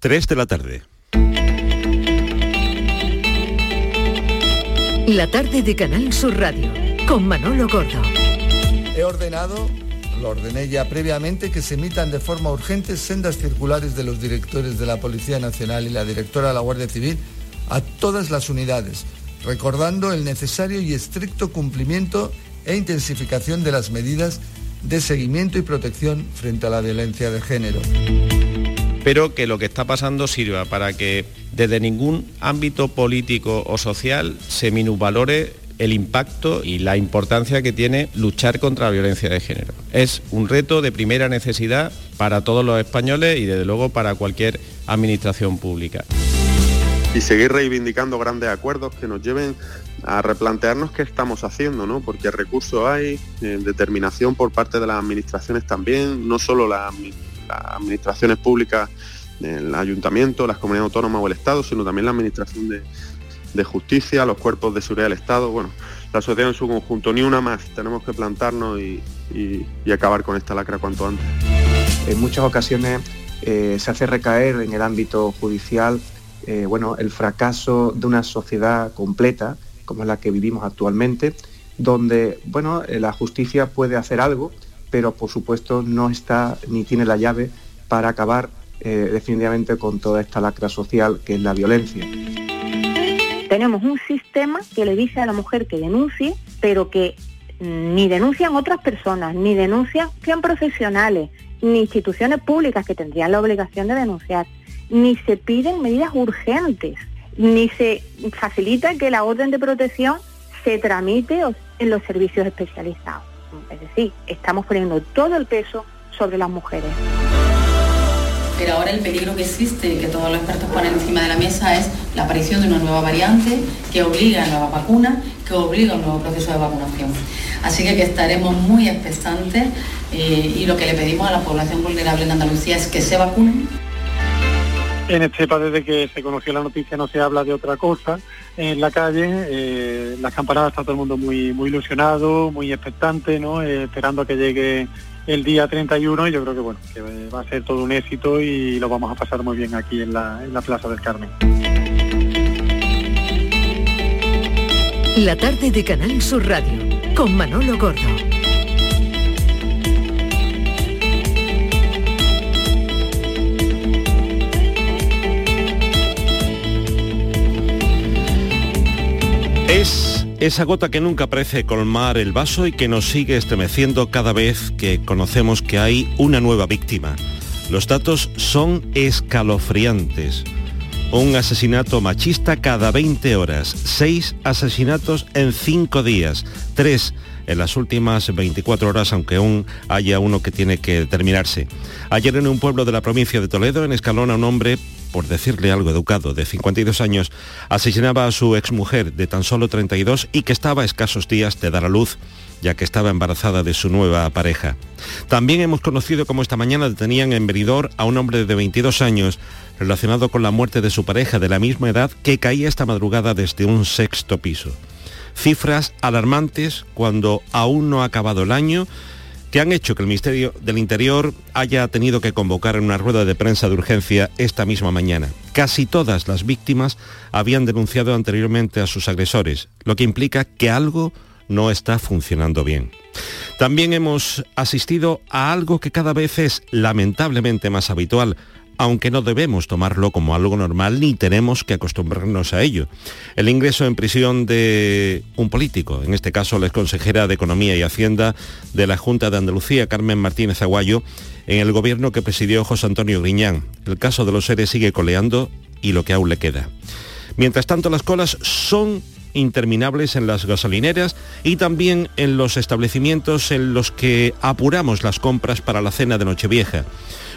3 de la tarde. La tarde de Canal Sur Radio con Manolo Gordo. He ordenado, lo ordené ya previamente, que se emitan de forma urgente sendas circulares de los directores de la Policía Nacional y la directora de la Guardia Civil a todas las unidades, recordando el necesario y estricto cumplimiento e intensificación de las medidas de seguimiento y protección frente a la violencia de género. Pero que lo que está pasando sirva para que desde ningún ámbito político o social se minusvalore el impacto y la importancia que tiene luchar contra la violencia de género. Es un reto de primera necesidad para todos los españoles y desde luego para cualquier administración pública. Y seguir reivindicando grandes acuerdos que nos lleven a replantearnos qué estamos haciendo, ¿no? Porque recursos hay, eh, determinación por parte de las administraciones también, no solo las administraciones públicas, el ayuntamiento, las comunidades autónomas o el Estado, sino también la administración de, de justicia, los cuerpos de seguridad del Estado, bueno, la sociedad en su conjunto, ni una más, tenemos que plantarnos y, acabar con esta lacra cuanto antes. En muchas ocasiones eh, se hace recaer en el ámbito judicial eh, bueno, el fracaso de una sociedad completa, como es la que vivimos actualmente, donde bueno, eh, la justicia puede hacer algo, pero por supuesto no está ni tiene la llave para acabar definitivamente con toda esta lacra social que es la violencia. Tenemos un sistema que le dice a la mujer que denuncie, pero que ni denuncian otras personas, ni denuncian profesionales, ni instituciones públicas que tendrían la obligación de denunciar, ni se piden medidas urgentes, ni se facilita que la orden de protección se tramite en los servicios especializados. Es decir, estamos poniendo todo el peso sobre las mujeres. Pero ahora el peligro que existe, que todos los expertos ponen encima de la mesa, es la aparición de una nueva variante que obliga a nuevas vacunas, que obliga a un nuevo proceso de vacunación. Así que, estaremos muy expectantes eh, y lo que le pedimos a la población vulnerable en Andalucía es que se vacunen. En Estepa, desde que se conoció la noticia, no se habla de otra cosa. En la calle, eh, las campanadas está todo el mundo muy, muy ilusionado, muy expectante, ¿no? Eh, esperando a que llegue el día 31 y yo creo que bueno, que va a ser todo un éxito y lo vamos a pasar muy bien aquí en la, en la Plaza del Carmen. La tarde de Canal Sur Radio con Manolo Gordo. Es esa gota que nunca parece colmar el vaso y que nos sigue estremeciendo cada vez que conocemos que hay una nueva víctima. Los datos son escalofriantes. Un asesinato machista cada 20 horas, seis asesinatos en cinco días, tres en las últimas 24 horas, aunque aún haya uno que tiene que terminarse. Ayer en un pueblo de la provincia de Toledo, en Escalona, un hombre por decirle algo educado, de 52 años, asesinaba a su exmujer de tan solo 32 y que estaba a escasos días de dar a luz, ya que estaba embarazada de su nueva pareja. También hemos conocido cómo esta mañana detenían en Benidorm a un hombre de 22 años relacionado con la muerte de su pareja de la misma edad que caía esta madrugada desde un sexto piso. Cifras alarmantes cuando aún no ha acabado el año que han hecho que el Ministerio del Interior haya tenido que convocar una rueda de prensa de urgencia esta misma mañana. Casi todas las víctimas habían denunciado anteriormente a sus agresores, lo que implica que algo no está funcionando bien. También hemos asistido a algo que cada vez es lamentablemente más habitual, aunque no debemos tomarlo como algo normal ni tenemos que acostumbrarnos a ello. El ingreso en prisión de un político, en este caso la exconsejera de Economía y Hacienda de la Junta de Andalucía, Carmen Martínez Aguayo, en el gobierno que presidió José Antonio Griñán. El caso de los seres sigue coleando y lo que aún le queda. Mientras tanto, las colas son interminables en las gasolineras y también en los establecimientos en los que apuramos las compras para la cena de Nochevieja.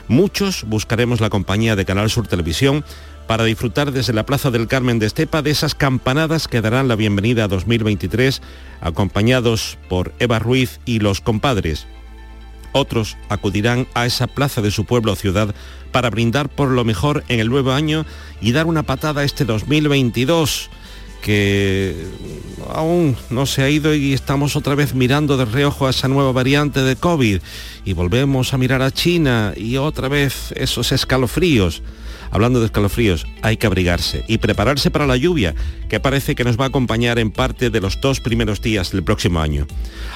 Muchos buscaremos la compañía de Canal Sur Televisión para disfrutar desde la Plaza del Carmen de Estepa de esas campanadas que darán la bienvenida a 2023, acompañados por Eva Ruiz y los compadres. Otros acudirán a esa plaza de su pueblo o ciudad para brindar por lo mejor en el nuevo año y dar una patada a este 2022 que aún no se ha ido y estamos otra vez mirando de reojo a esa nueva variante de COVID y volvemos a mirar a China y otra vez esos escalofríos. Hablando de escalofríos, hay que abrigarse y prepararse para la lluvia, que parece que nos va a acompañar en parte de los dos primeros días del próximo año.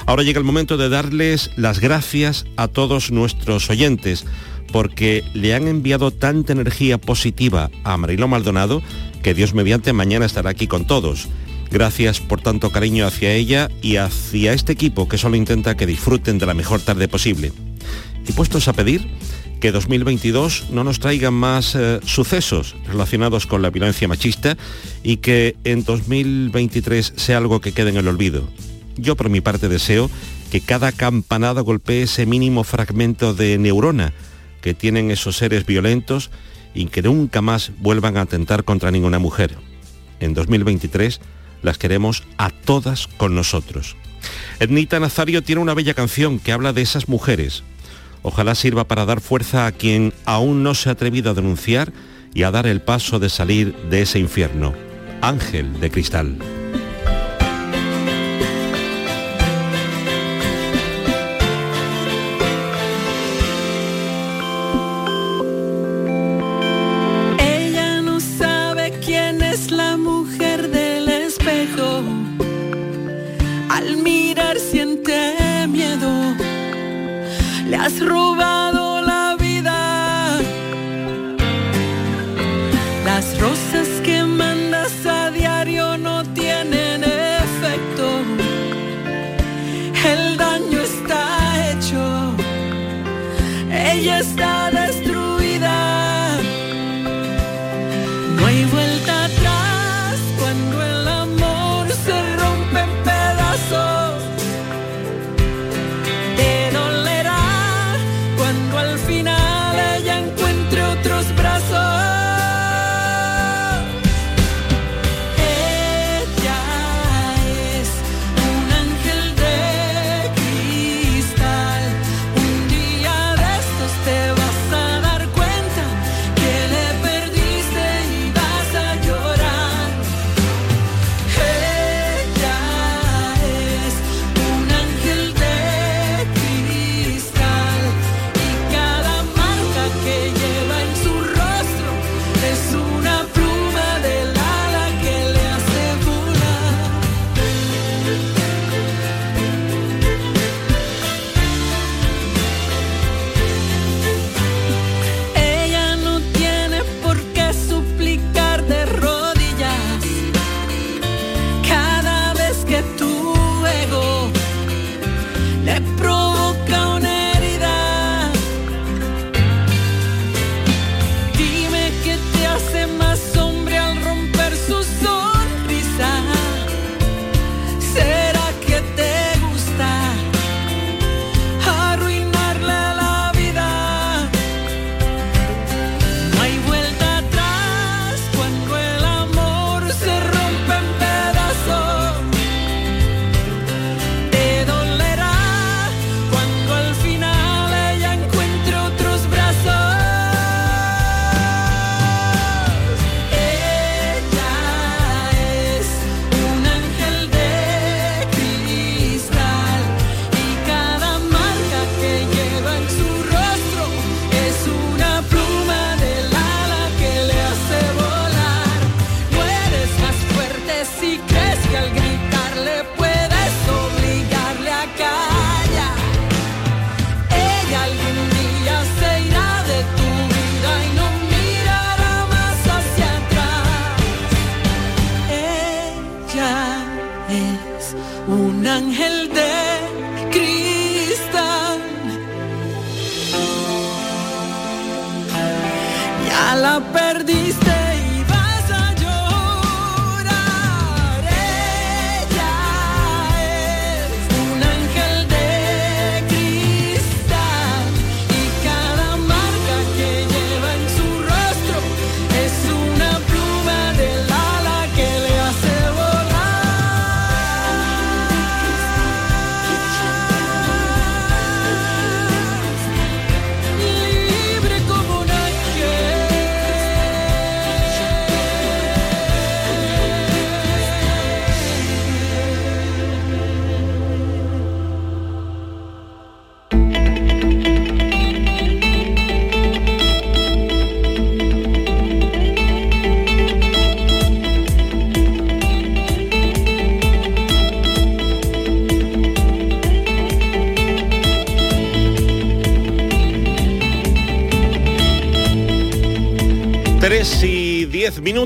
Ahora llega el momento de darles las gracias a todos nuestros oyentes, porque le han enviado tanta energía positiva a Mariló Maldonado, que Dios mediante mañana estará aquí con todos. Gracias por tanto cariño hacia ella y hacia este equipo que solo intenta que disfruten de la mejor tarde posible. Y puestos a pedir que 2022 no nos traiga más eh, sucesos relacionados con la violencia machista y que en 2023 sea algo que quede en el olvido. Yo por mi parte deseo que cada campanada golpee ese mínimo fragmento de neurona que tienen esos seres violentos y que nunca más vuelvan a atentar contra ninguna mujer. En 2023 las queremos a todas con nosotros. Ednita Nazario tiene una bella canción que habla de esas mujeres. Ojalá sirva para dar fuerza a quien aún no se ha atrevido a denunciar y a dar el paso de salir de ese infierno. Ángel de Cristal.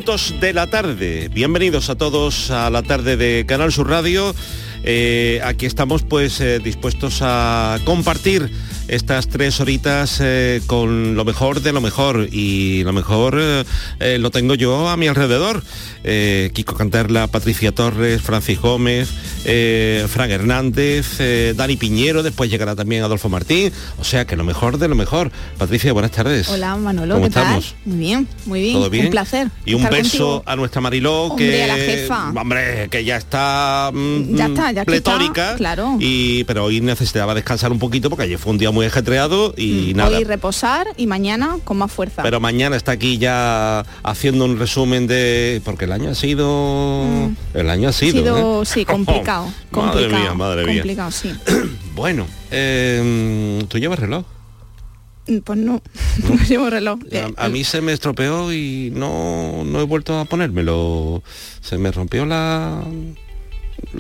Minutos de la tarde. Bienvenidos a todos a la tarde de Canal Sur Radio. Eh, aquí estamos pues eh, dispuestos a compartir estas tres horitas eh, con lo mejor de lo mejor y lo mejor lo tengo yo a mi alrededor. Kiko Canterla, Patricia Torres, Francis Gómez, Fran Hernández, Dani Piñero, después llegará también Adolfo Martín, o sea que lo mejor de lo mejor. Patricia, buenas tardes. Hola Manolo, ¿cómo ¿qué tal? Muy bien, muy bien. ¿Todo bien? Un placer. Y un beso contigo. a nuestra Mariló Hombre, que a la jefa. hombre, que ya está mm, Ya está, ya pletórica, está, claro. y pero hoy necesitaba descansar un poquito porque ayer fue un día muy ajetreado y nada. Mm, Hoy reposar y mañana con más fuerza. Pero mañana está aquí ya haciendo un resumen de. Porque el año ha sido. El año ha ha sido. sido, ¿eh? sí, complicado. Madre complicado, mía, madre mía. Complicado, sí. Bueno, eh, ¿tú llevas reloj? Mm, Pues no, no llevo reloj. Eh, A, a mí se me estropeó y no, no he vuelto a ponérmelo. Se me rompió la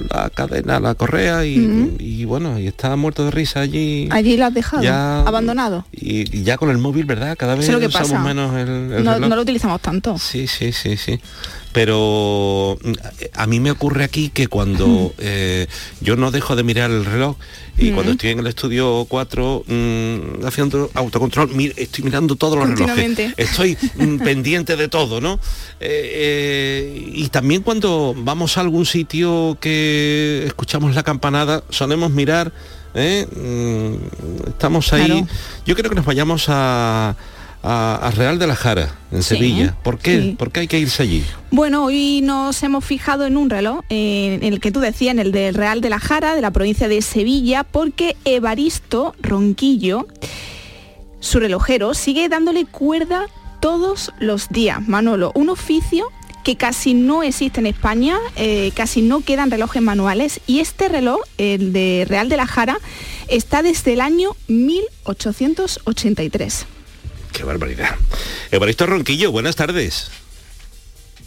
la cadena, la correa y, bueno, y está muerto de risa allí. Allí lo has dejado, Ya- abandonado. Y, y ya con el móvil, ¿verdad? Cada vez lo que usamos pasa. menos el, el No, reloj. no lo utilizamos tanto. Sí, sí, sí, sí. Pero mm, a mí me ocurre aquí que cuando eh, yo no dejo de mirar el reloj y cuando estoy en el estudio 4 mm, haciendo autocontrol, estoy mirando todos los relojes. Estoy mm, pendiente de todo, ¿no? Eh, eh, y también cuando vamos a algún sitio que escuchamos la campanada, solemos mirar, estamos ahí. Claro. Yo creo que nos vayamos a, a- a Real de la Jara, en Sí, Sevilla. ¿Por qué? sí. ¿Por qué hay que irse allí? Bueno, hoy nos hemos fijado en un reloj, eh, en el que tú decías, en el del Real de la Jara, de la provincia de Sevilla, porque Evaristo Ronquillo, su relojero, sigue dándole cuerda todos los días. Manolo, un oficio que casi no existe en España, eh, casi no quedan relojes manuales y este reloj, el de Real de la Jara, está desde el año 1883. Qué barbaridad. Evaristo Ronquillo, buenas tardes.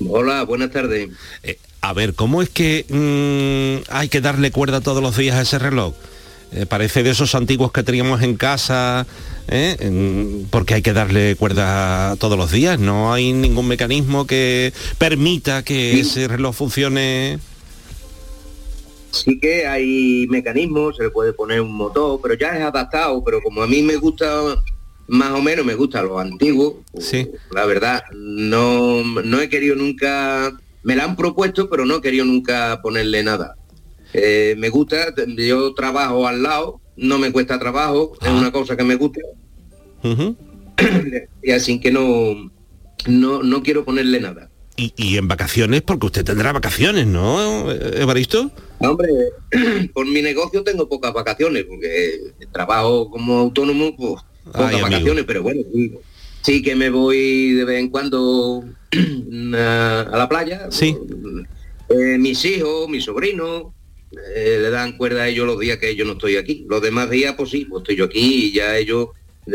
Hola, buenas tardes. Eh, a ver, ¿cómo es que mm, hay que darle cuerda todos los días a ese reloj? Eh, parece de esos antiguos que teníamos en casa, ¿eh? Porque hay que darle cuerda todos los días. No hay ningún mecanismo que permita que ese reloj funcione. Sí que hay mecanismos, se le puede poner un motor, pero ya es adaptado, pero como a mí me gusta más o menos, me gusta lo antiguo, Sí. la verdad, no, no he querido nunca, me la han propuesto, pero no he querido nunca ponerle nada. Eh, me gusta, yo trabajo al lado, no me cuesta trabajo, es una cosa que me gusta, y así que no, no, no quiero ponerle nada. y, y en vacaciones, porque usted tendrá vacaciones, ¿no, Evaristo? Hombre, por mi negocio tengo pocas vacaciones, porque trabajo como autónomo, pues pocas vacaciones, pero bueno, sí, que me voy de vez en cuando a, a la playa. Sí. Eh, mis hijos, mis sobrinos, eh, le dan cuerda a ellos los días que yo no estoy aquí. Los demás días, pues sí, pues estoy yo aquí y ya ellos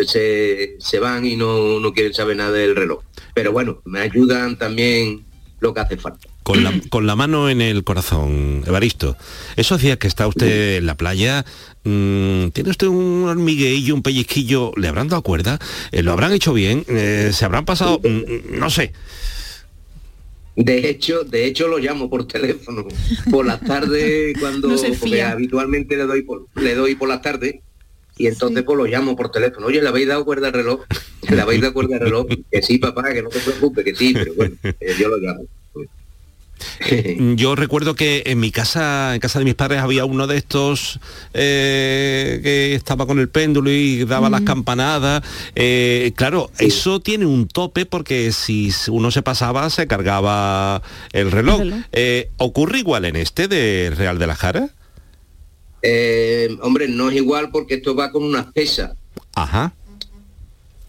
se, se van y no, no quieren saber nada del reloj. Pero bueno, me ayudan también lo que hace falta. Con la, con la mano en el corazón, Evaristo. Esos días que está usted en la playa, mm, ¿tiene usted un hormigueillo, un pellizquillo? ¿Le habrán dado cuerda? Eh, ¿Lo habrán hecho bien? Eh, ¿Se habrán pasado? Mm, no sé. De hecho, de hecho lo llamo por teléfono por las tardes cuando No porque habitualmente le doy por, le doy por las tardes y entonces pues lo llamo por teléfono. Oye, ¿le habéis dado cuerda al reloj? ¿Le habéis dado cuerda al reloj? Que sí, papá, que no te preocupes, que sí, pero bueno, eh, yo lo llamo. Yo recuerdo que en mi casa, en casa de mis padres, había uno de estos eh, que estaba con el péndulo y daba las campanadas. Eh, claro, eso tiene un tope porque si uno se pasaba se cargaba el reloj. El reloj. Eh, ¿Ocurre igual en este de Real de la Jara? Eh, hombre, no es igual porque esto va con unas pesas Ajá.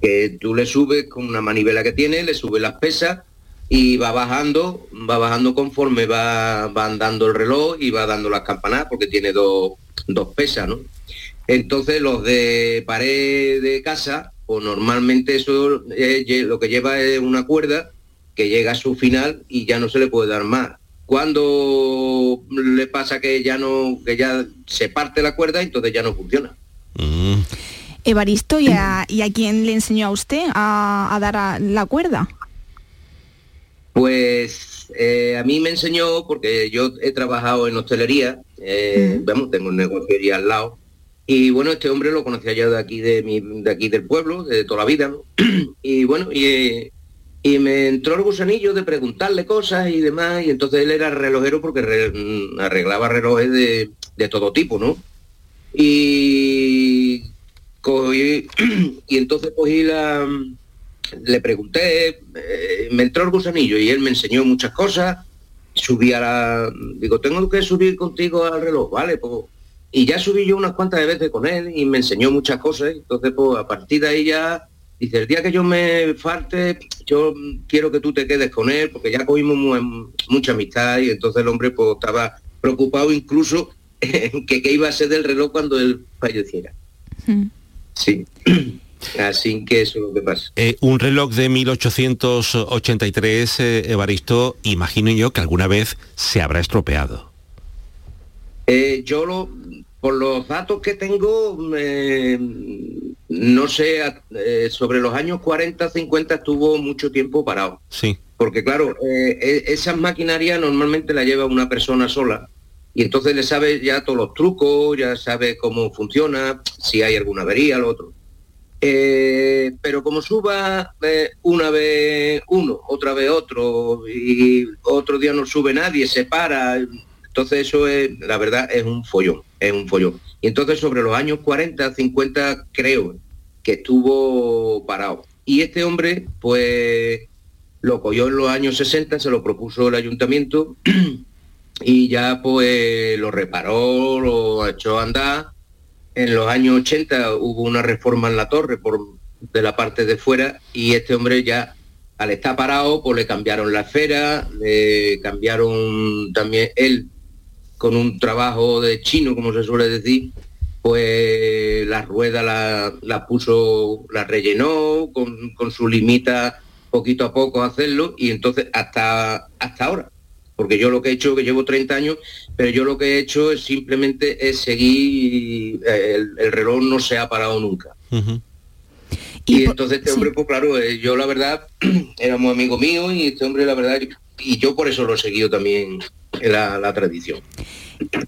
que tú le subes con una manivela que tiene, le subes las pesas y va bajando, va bajando conforme va, va andando el reloj y va dando las campanadas porque tiene dos, dos pesas, ¿no? Entonces los de pared de casa, pues normalmente eso eh, lo que lleva es una cuerda que llega a su final y ya no se le puede dar más. Cuando le pasa que ya no, que ya se parte la cuerda, entonces ya no funciona. Mm. Evaristo, ¿y a, y a quién le enseñó a usted a, a dar a- la cuerda? Pues eh, a mí me enseñó, porque yo he trabajado en hostelería, eh, vamos, tengo un negocio allí al lado, y bueno, este hombre lo conocía ya de aquí, de, mi, de aquí del pueblo, de toda la vida, ¿no? y bueno, y, y me entró el gusanillo de preguntarle cosas y demás, y entonces él era relojero porque re- mm, arreglaba relojes de, de todo tipo, ¿no? Y cogí, y entonces cogí la, le pregunté, eh, me entró el gusanillo y él me enseñó muchas cosas, subí a la, digo, tengo que subir contigo al reloj, vale, pues, y ya subí yo unas cuantas veces con él y me enseñó muchas cosas, entonces pues a partir de ahí ya, dice, el día que yo me falte, yo quiero que tú te quedes con él, porque ya cogimos mu- mucha amistad y entonces el hombre pues estaba preocupado incluso en que qué iba a ser del reloj cuando él falleciera. Sí. Así que eso es lo que pasa. Eh, un reloj de 1883, eh, Evaristo, imagino yo que alguna vez se habrá estropeado. Eh, yo lo, por los datos que tengo, no sé, sobre los años 40, 50 estuvo mucho tiempo parado. Sí. Porque claro, e- esas maquinarias normalmente la lleva una persona sola y entonces le sabe ya todos los trucos, ya sabe cómo funciona, si hay alguna avería, lo otro. Eh, pero como suba eh, una vez uno, otra vez otro, y otro día no sube nadie, se para, entonces eso es, la verdad, es un follón, es un follón. Y entonces sobre los años 40, 50, creo que estuvo parado. Y este hombre, pues, lo cogió en los años 60, se lo propuso el ayuntamiento y ya pues lo reparó, lo echó a andar. En los años 80 hubo una reforma en la torre por de la parte de fuera y este hombre ya al estar parado pues le cambiaron la esfera, le cambiaron también él con un trabajo de chino, como se suele decir, pues la rueda la, la puso, la rellenó con, con su limita poquito a poco hacerlo y entonces hasta, hasta ahora. Porque yo lo que he hecho, que llevo 30 años, pero yo lo que he hecho es simplemente es seguir, eh, el, el reloj no se ha parado nunca. Y, entonces este hombre, pues claro, eh, yo la verdad, éramos amigos míos y este hombre la verdad, y yo por eso lo he seguido también la, la tradición.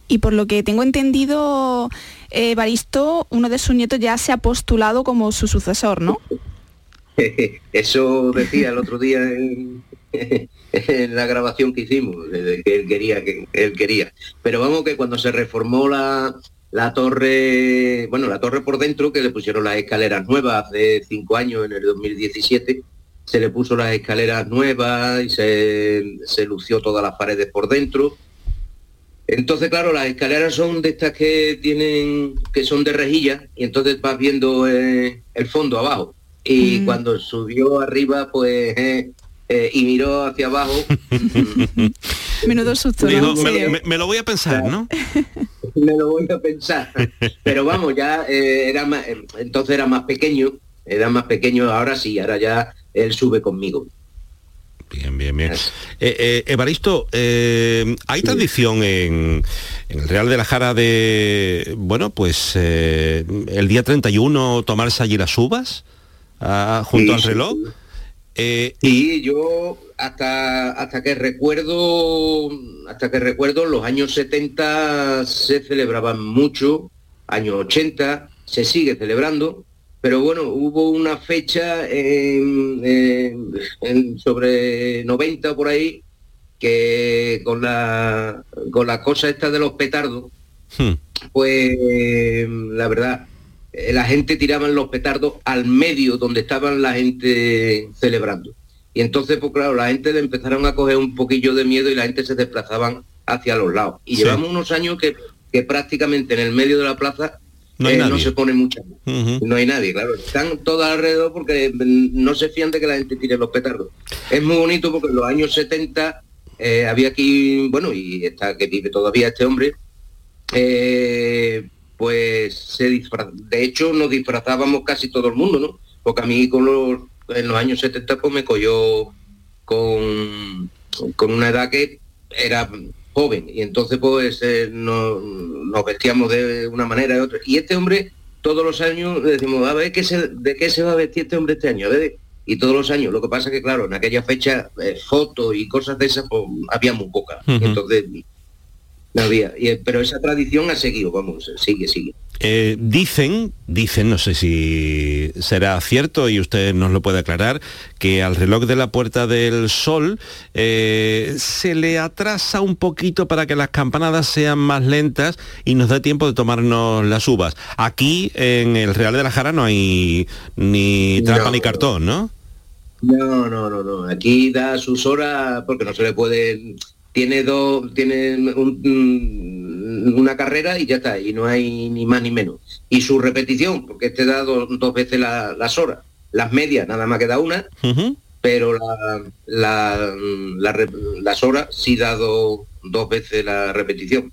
Y por lo que tengo entendido, eh, Baristo, uno de sus nietos ya se ha postulado como su sucesor, ¿no? Eso decía el otro día en, en la grabación que hicimos, que él quería, que él quería. Pero vamos que cuando se reformó la, la torre, bueno, la torre por dentro, que le pusieron las escaleras nuevas hace cinco años, en el 2017, se le puso las escaleras nuevas y se, se lució todas las paredes por dentro. Entonces, claro, las escaleras son de estas que tienen, que son de rejilla, y entonces vas viendo eh, el fondo abajo. Y Mm. cuando subió arriba, pues, eh, eh, y miró hacia abajo, Menudo susto, me, serio. me- me lo voy a pensar, ¿no? me lo voy a pensar. Pero vamos, ya eh, era más, eh, entonces era más pequeño, era más pequeño, ahora sí, ahora ya él sube conmigo. Bien, bien, bien. Eh, eh, Evaristo, eh, ¿hay tradición en, en el Real de la Jara de, bueno, pues eh, el día 31 tomarse allí las uvas ah, junto Sí, al sí, reloj? Eh, Y yo hasta hasta que recuerdo hasta que recuerdo los años 70 se celebraban mucho, años 80 se sigue celebrando, pero bueno, hubo una fecha en, en- en sobre 90 por ahí que con la con la cosa esta de los petardos hmm, pues la verdad, eh, la gente tiraban los petardos al medio donde estaban la gente celebrando. Y entonces, pues claro, la gente le empezaron a coger un poquillo de miedo y la gente se desplazaban hacia los lados. Y Sí. llevamos unos años que, que prácticamente en el medio de la plaza No hay eh, nadie. se pone mucha no hay nadie, claro. Están todos alrededor porque mm, no se fían de que la gente tire los petardos. Es muy bonito porque en los años 70 eh, había aquí, bueno, y está que vive todavía este hombre, eh, pues se de hecho nos disfrazábamos casi todo el mundo, ¿no? Porque a mí con los, en los años 70 pues me cogió con, con una edad que era joven y entonces pues eh, no- nos vestíamos de una manera y otra. Y este hombre todos los años decimos, a ver qué se, de qué se va a vestir este hombre este año, a ver, y todos los años. Lo que pasa que, claro, en aquella fecha, eh, fotos y cosas de esas, pues, había muy pocas. Ujú. Entonces, no había. Y, pero esa tradición ha seguido, vamos, sigue, sigue. Eh, dicen, dicen, no sé si será cierto y usted nos lo puede aclarar, que al reloj de la Puerta del Sol eh, se le atrasa un poquito para que las campanadas sean más lentas y nos dé tiempo de tomarnos las uvas. Aquí en el Real de la Jara no hay ni trampa No. ni cartón, ¿no? No, no, no, no. Aquí da sus horas porque no se le puede. Tiene dos, tiene un- una carrera y ya está, y no hay ni más ni menos. Y su repetición, porque este da do- dos veces la- las horas. Las medias nada más queda una, pero la, la- las horas sí da do- dos veces la repetición.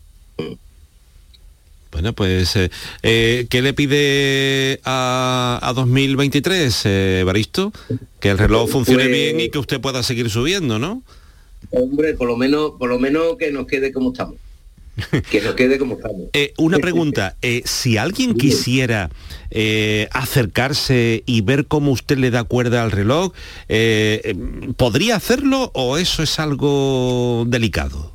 Bueno, pues, eh, eh, ¿qué le pide a, a 2023, eh, Baristo? Que el reloj funcione Pues- bien y que usted pueda seguir subiendo, ¿no? Hombre, por lo menos, por lo menos que nos quede como estamos. Que nos quede como estamos. Eh, una pregunta, eh, si alguien quisiera eh, acercarse y ver cómo usted le da cuerda al reloj, eh, ¿podría hacerlo o eso es algo delicado?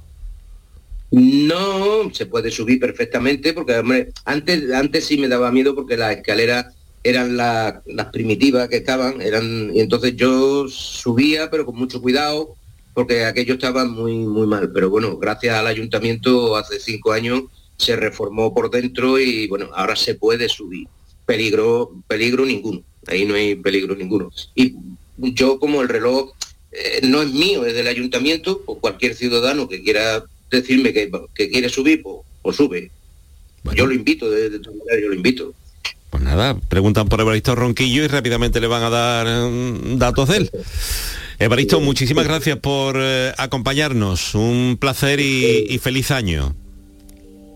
No, se puede subir perfectamente porque, hombre, antes, antes sí me daba miedo porque las escaleras eran la- las primitivas que estaban, eran, y entonces yo subía, pero con mucho cuidado, porque aquello estaba muy, muy mal. Pero bueno, gracias al ayuntamiento hace cinco años se reformó por dentro y bueno, ahora se puede subir. Peligro, peligro ninguno. Ahí no hay peligro ninguno. Y yo como el reloj eh, no es mío, es del ayuntamiento, o cualquier ciudadano que quiera decirme que, que quiere subir, pues, pues sube. Yo lo invito, de, de todas maneras, yo lo invito. Pues nada, preguntan por Evaristo Ronquillo y rápidamente le van a dar mm, datos de él. Evaristo, muchísimas gracias por eh, acompañarnos. Un placer y, y feliz año.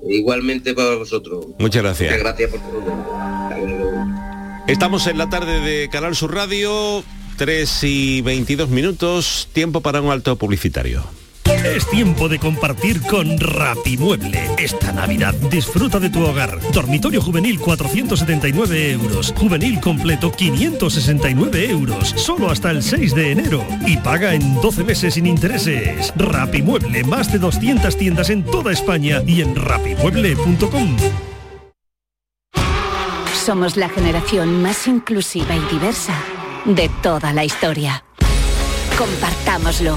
Igualmente para vosotros. Muchas gracias. Muchas gracias por todo. Hasta luego. Estamos en la tarde de Canal Sur Radio, 3 y 22 minutos, tiempo para un alto publicitario. Es tiempo de compartir con Rapimueble. Esta Navidad disfruta de tu hogar. Dormitorio juvenil 479 euros. Juvenil completo 569 euros. Solo hasta el 6 de enero. Y paga en 12 meses sin intereses. Rapimueble, más de 200 tiendas en toda España y en rapimueble.com. Somos la generación más inclusiva y diversa de toda la historia. Compartámoslo,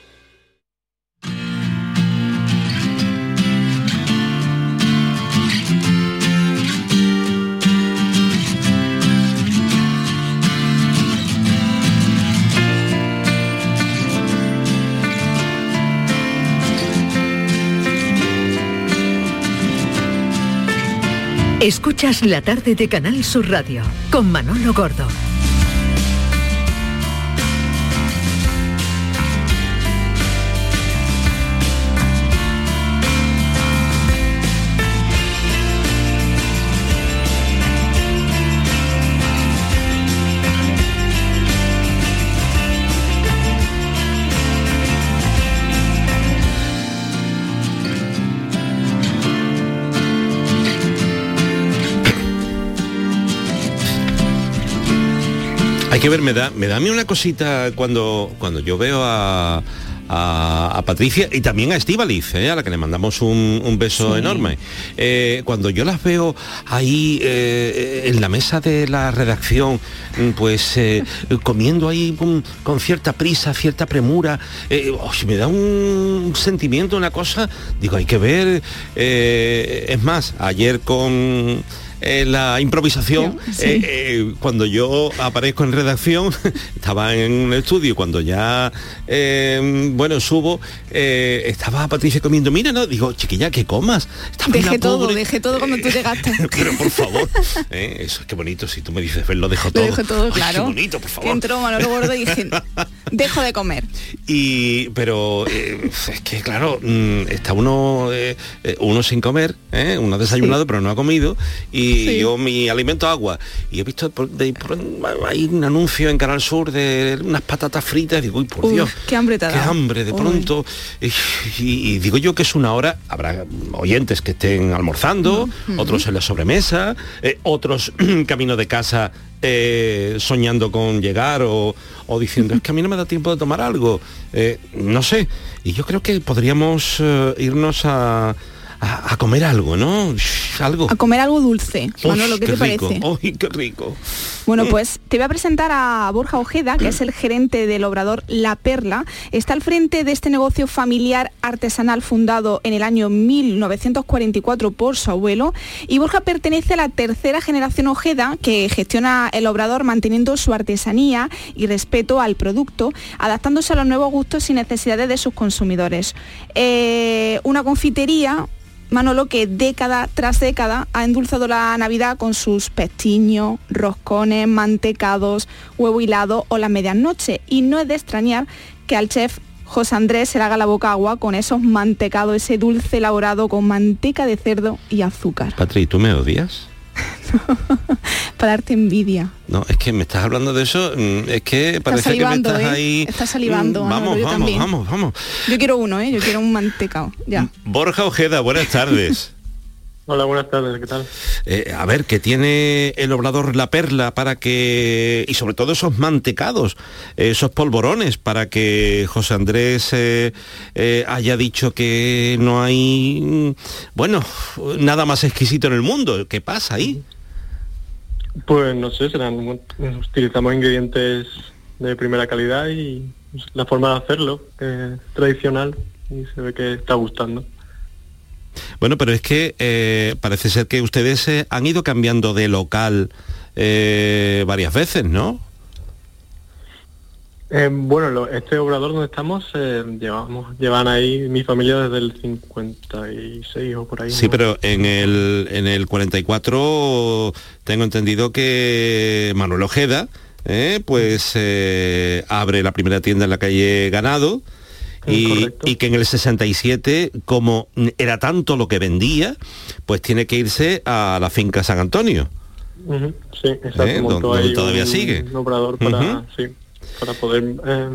Escuchas la tarde de Canal Sur Radio con Manolo Gordo. Que ver, me da, me da a mí una cosita cuando, cuando yo veo a, a, a Patricia y también a Estíbaliz, ¿eh? a la que le mandamos un, un beso Sí. enorme. Eh, cuando yo las veo ahí eh, en la mesa de la redacción, mm, pues eh, comiendo ahí con, con cierta prisa, cierta premura, oh, me da un sentimiento, una cosa, digo, hay que ver, es más, ayer con eh, la improvisación, Sí. eh, eh, cuando yo aparezco en redacción, estaba en un estudio, cuando ya, eh, bueno, subo, eh, estaba Patricia comiendo, mira, no, digo, chiquilla, que comas. La todo, dejé todo cuando tú llegaste. Pero por favor, eso es que bonito, si tú me dices, ves, lo dejo Lo todo. dejo todo, Ay, claro. qué bonito, por favor. entró Manolo Gordo y dije, Dejo de comer. Y, pero es que claro, mm, está uno, uno sin comer, uno ha desayunado pero no ha comido, y Sí. yo mi alimento agua. Y he visto por, de- por- hay un anuncio en Canal Sur de unas patatas fritas, y digo, uy, por Uf, Dios. qué hambre te ha Qué dado. hambre de Uy. pronto. Y, y- y digo yo que es una hora, habrá oyentes que estén almorzando, otros en la sobremesa, eh, otros camino de casa eh, soñando con llegar o, o diciendo es que a mí no me da tiempo de tomar algo. Eh, no sé. Y yo creo que podríamos eh, irnos a, a- a comer algo, ¿no? Algo. A comer algo dulce. Manolo, ¿qué, te rico. parece? Uy, qué rico. Bueno, pues te voy a presentar a Borja Ojeda, que es el gerente del obrador La Perla. Está al frente de este negocio familiar artesanal fundado en el año 1944 por su abuelo. Y Borja pertenece a la tercera generación Ojeda, que gestiona el obrador manteniendo su artesanía y respeto al producto, adaptándose a los nuevos gustos y necesidades de sus consumidores. Eh, una confitería Manolo que década tras década ha endulzado la Navidad con sus pestiños, roscones, mantecados, huevo hilado o la medianoche. Y no es de extrañar que al chef José Andrés se le haga la boca agua con esos mantecados, ese dulce elaborado con manteca de cerdo y azúcar. Patri, ¿tú me odias? Para darte envidia. No, es que me estás hablando de eso, mm, es que parece que me estás ¿eh? ahí... Estás salivando, Mm, Vamos, vamos, vamos, vamos. Yo quiero uno, ¿eh? Yo quiero un mantecado. Ya. Borja Ojeda, buenas tardes. Hola, buenas tardes, ¿qué tal? Eh, a ver, ¿qué tiene el obrador La Perla para que... y sobre todo esos mantecados, esos polvorones, para que José Andrés eh, eh, haya dicho que no hay, mm, bueno, nada más exquisito en el mundo? ¿Qué pasa ahí? Pues no sé, serán utilizamos ingredientes de primera calidad y la forma de hacerlo que es tradicional y se ve que está gustando. Bueno, pero es que eh, parece ser que ustedes eh, han ido cambiando de local eh, varias veces, ¿no? Bueno, lo- este obrador donde estamos llevamos llevan ahí mi familia desde el 56 o por ahí. Sí, ¿no? pero en el, en el 44 tengo entendido que Manuel Ojeda pues abre la primera tienda en la calle Ganado y, y que en el 67, como era tanto lo que vendía, pues tiene que irse a la finca San Antonio. Sí, exacto. ¿Eh? Donde todavía un, sigue. un obrador para, Ujú. sí, para poder eh,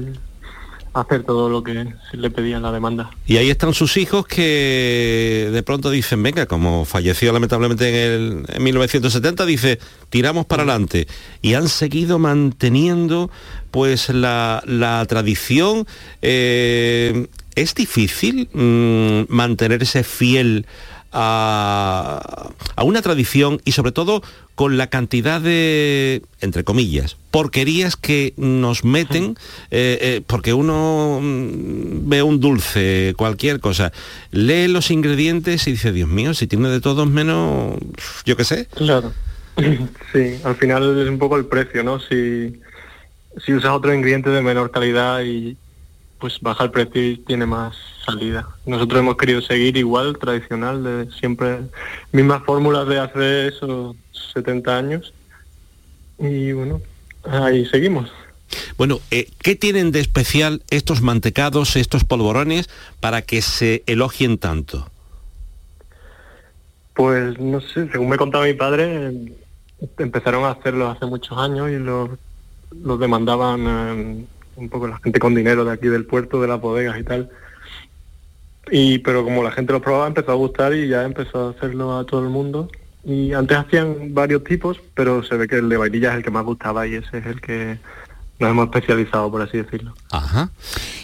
hacer todo lo que le pedía en la demanda. Y ahí están sus hijos que de pronto dicen, venga, como falleció lamentablemente en, el, en 1970, dice, tiramos para adelante. Y han seguido manteniendo pues la, la tradición. Eh, ¿Es difícil mm, mantenerse fiel a, a una tradición y sobre todo con la cantidad de, entre comillas, porquerías que nos meten, eh, eh, porque uno mm, ve un dulce, cualquier cosa, lee los ingredientes y dice, Dios mío, si tiene de todos menos, yo qué sé. Claro. Sí, al final es un poco el precio, ¿no? Si, si usas otro ingrediente de menor calidad y pues baja el precio y tiene más salida. Nosotros hemos querido seguir igual, tradicional, de siempre mismas fórmulas de hace esos 70 años. Y bueno, ahí seguimos. Bueno, eh, ¿qué tienen de especial estos mantecados, estos polvorones, para que se elogien tanto? Pues no sé, según me contaba mi padre, eh, empezaron a hacerlo hace muchos años y los, los demandaban eh, un poco la gente con dinero de aquí del puerto, de las bodegas y tal. Y pero como la gente lo probaba empezó a gustar y ya empezó a hacerlo a todo el mundo. Y antes hacían varios tipos, pero se ve que el de vainilla es el que más gustaba y ese es el que nos hemos especializado, por así decirlo. Ajá.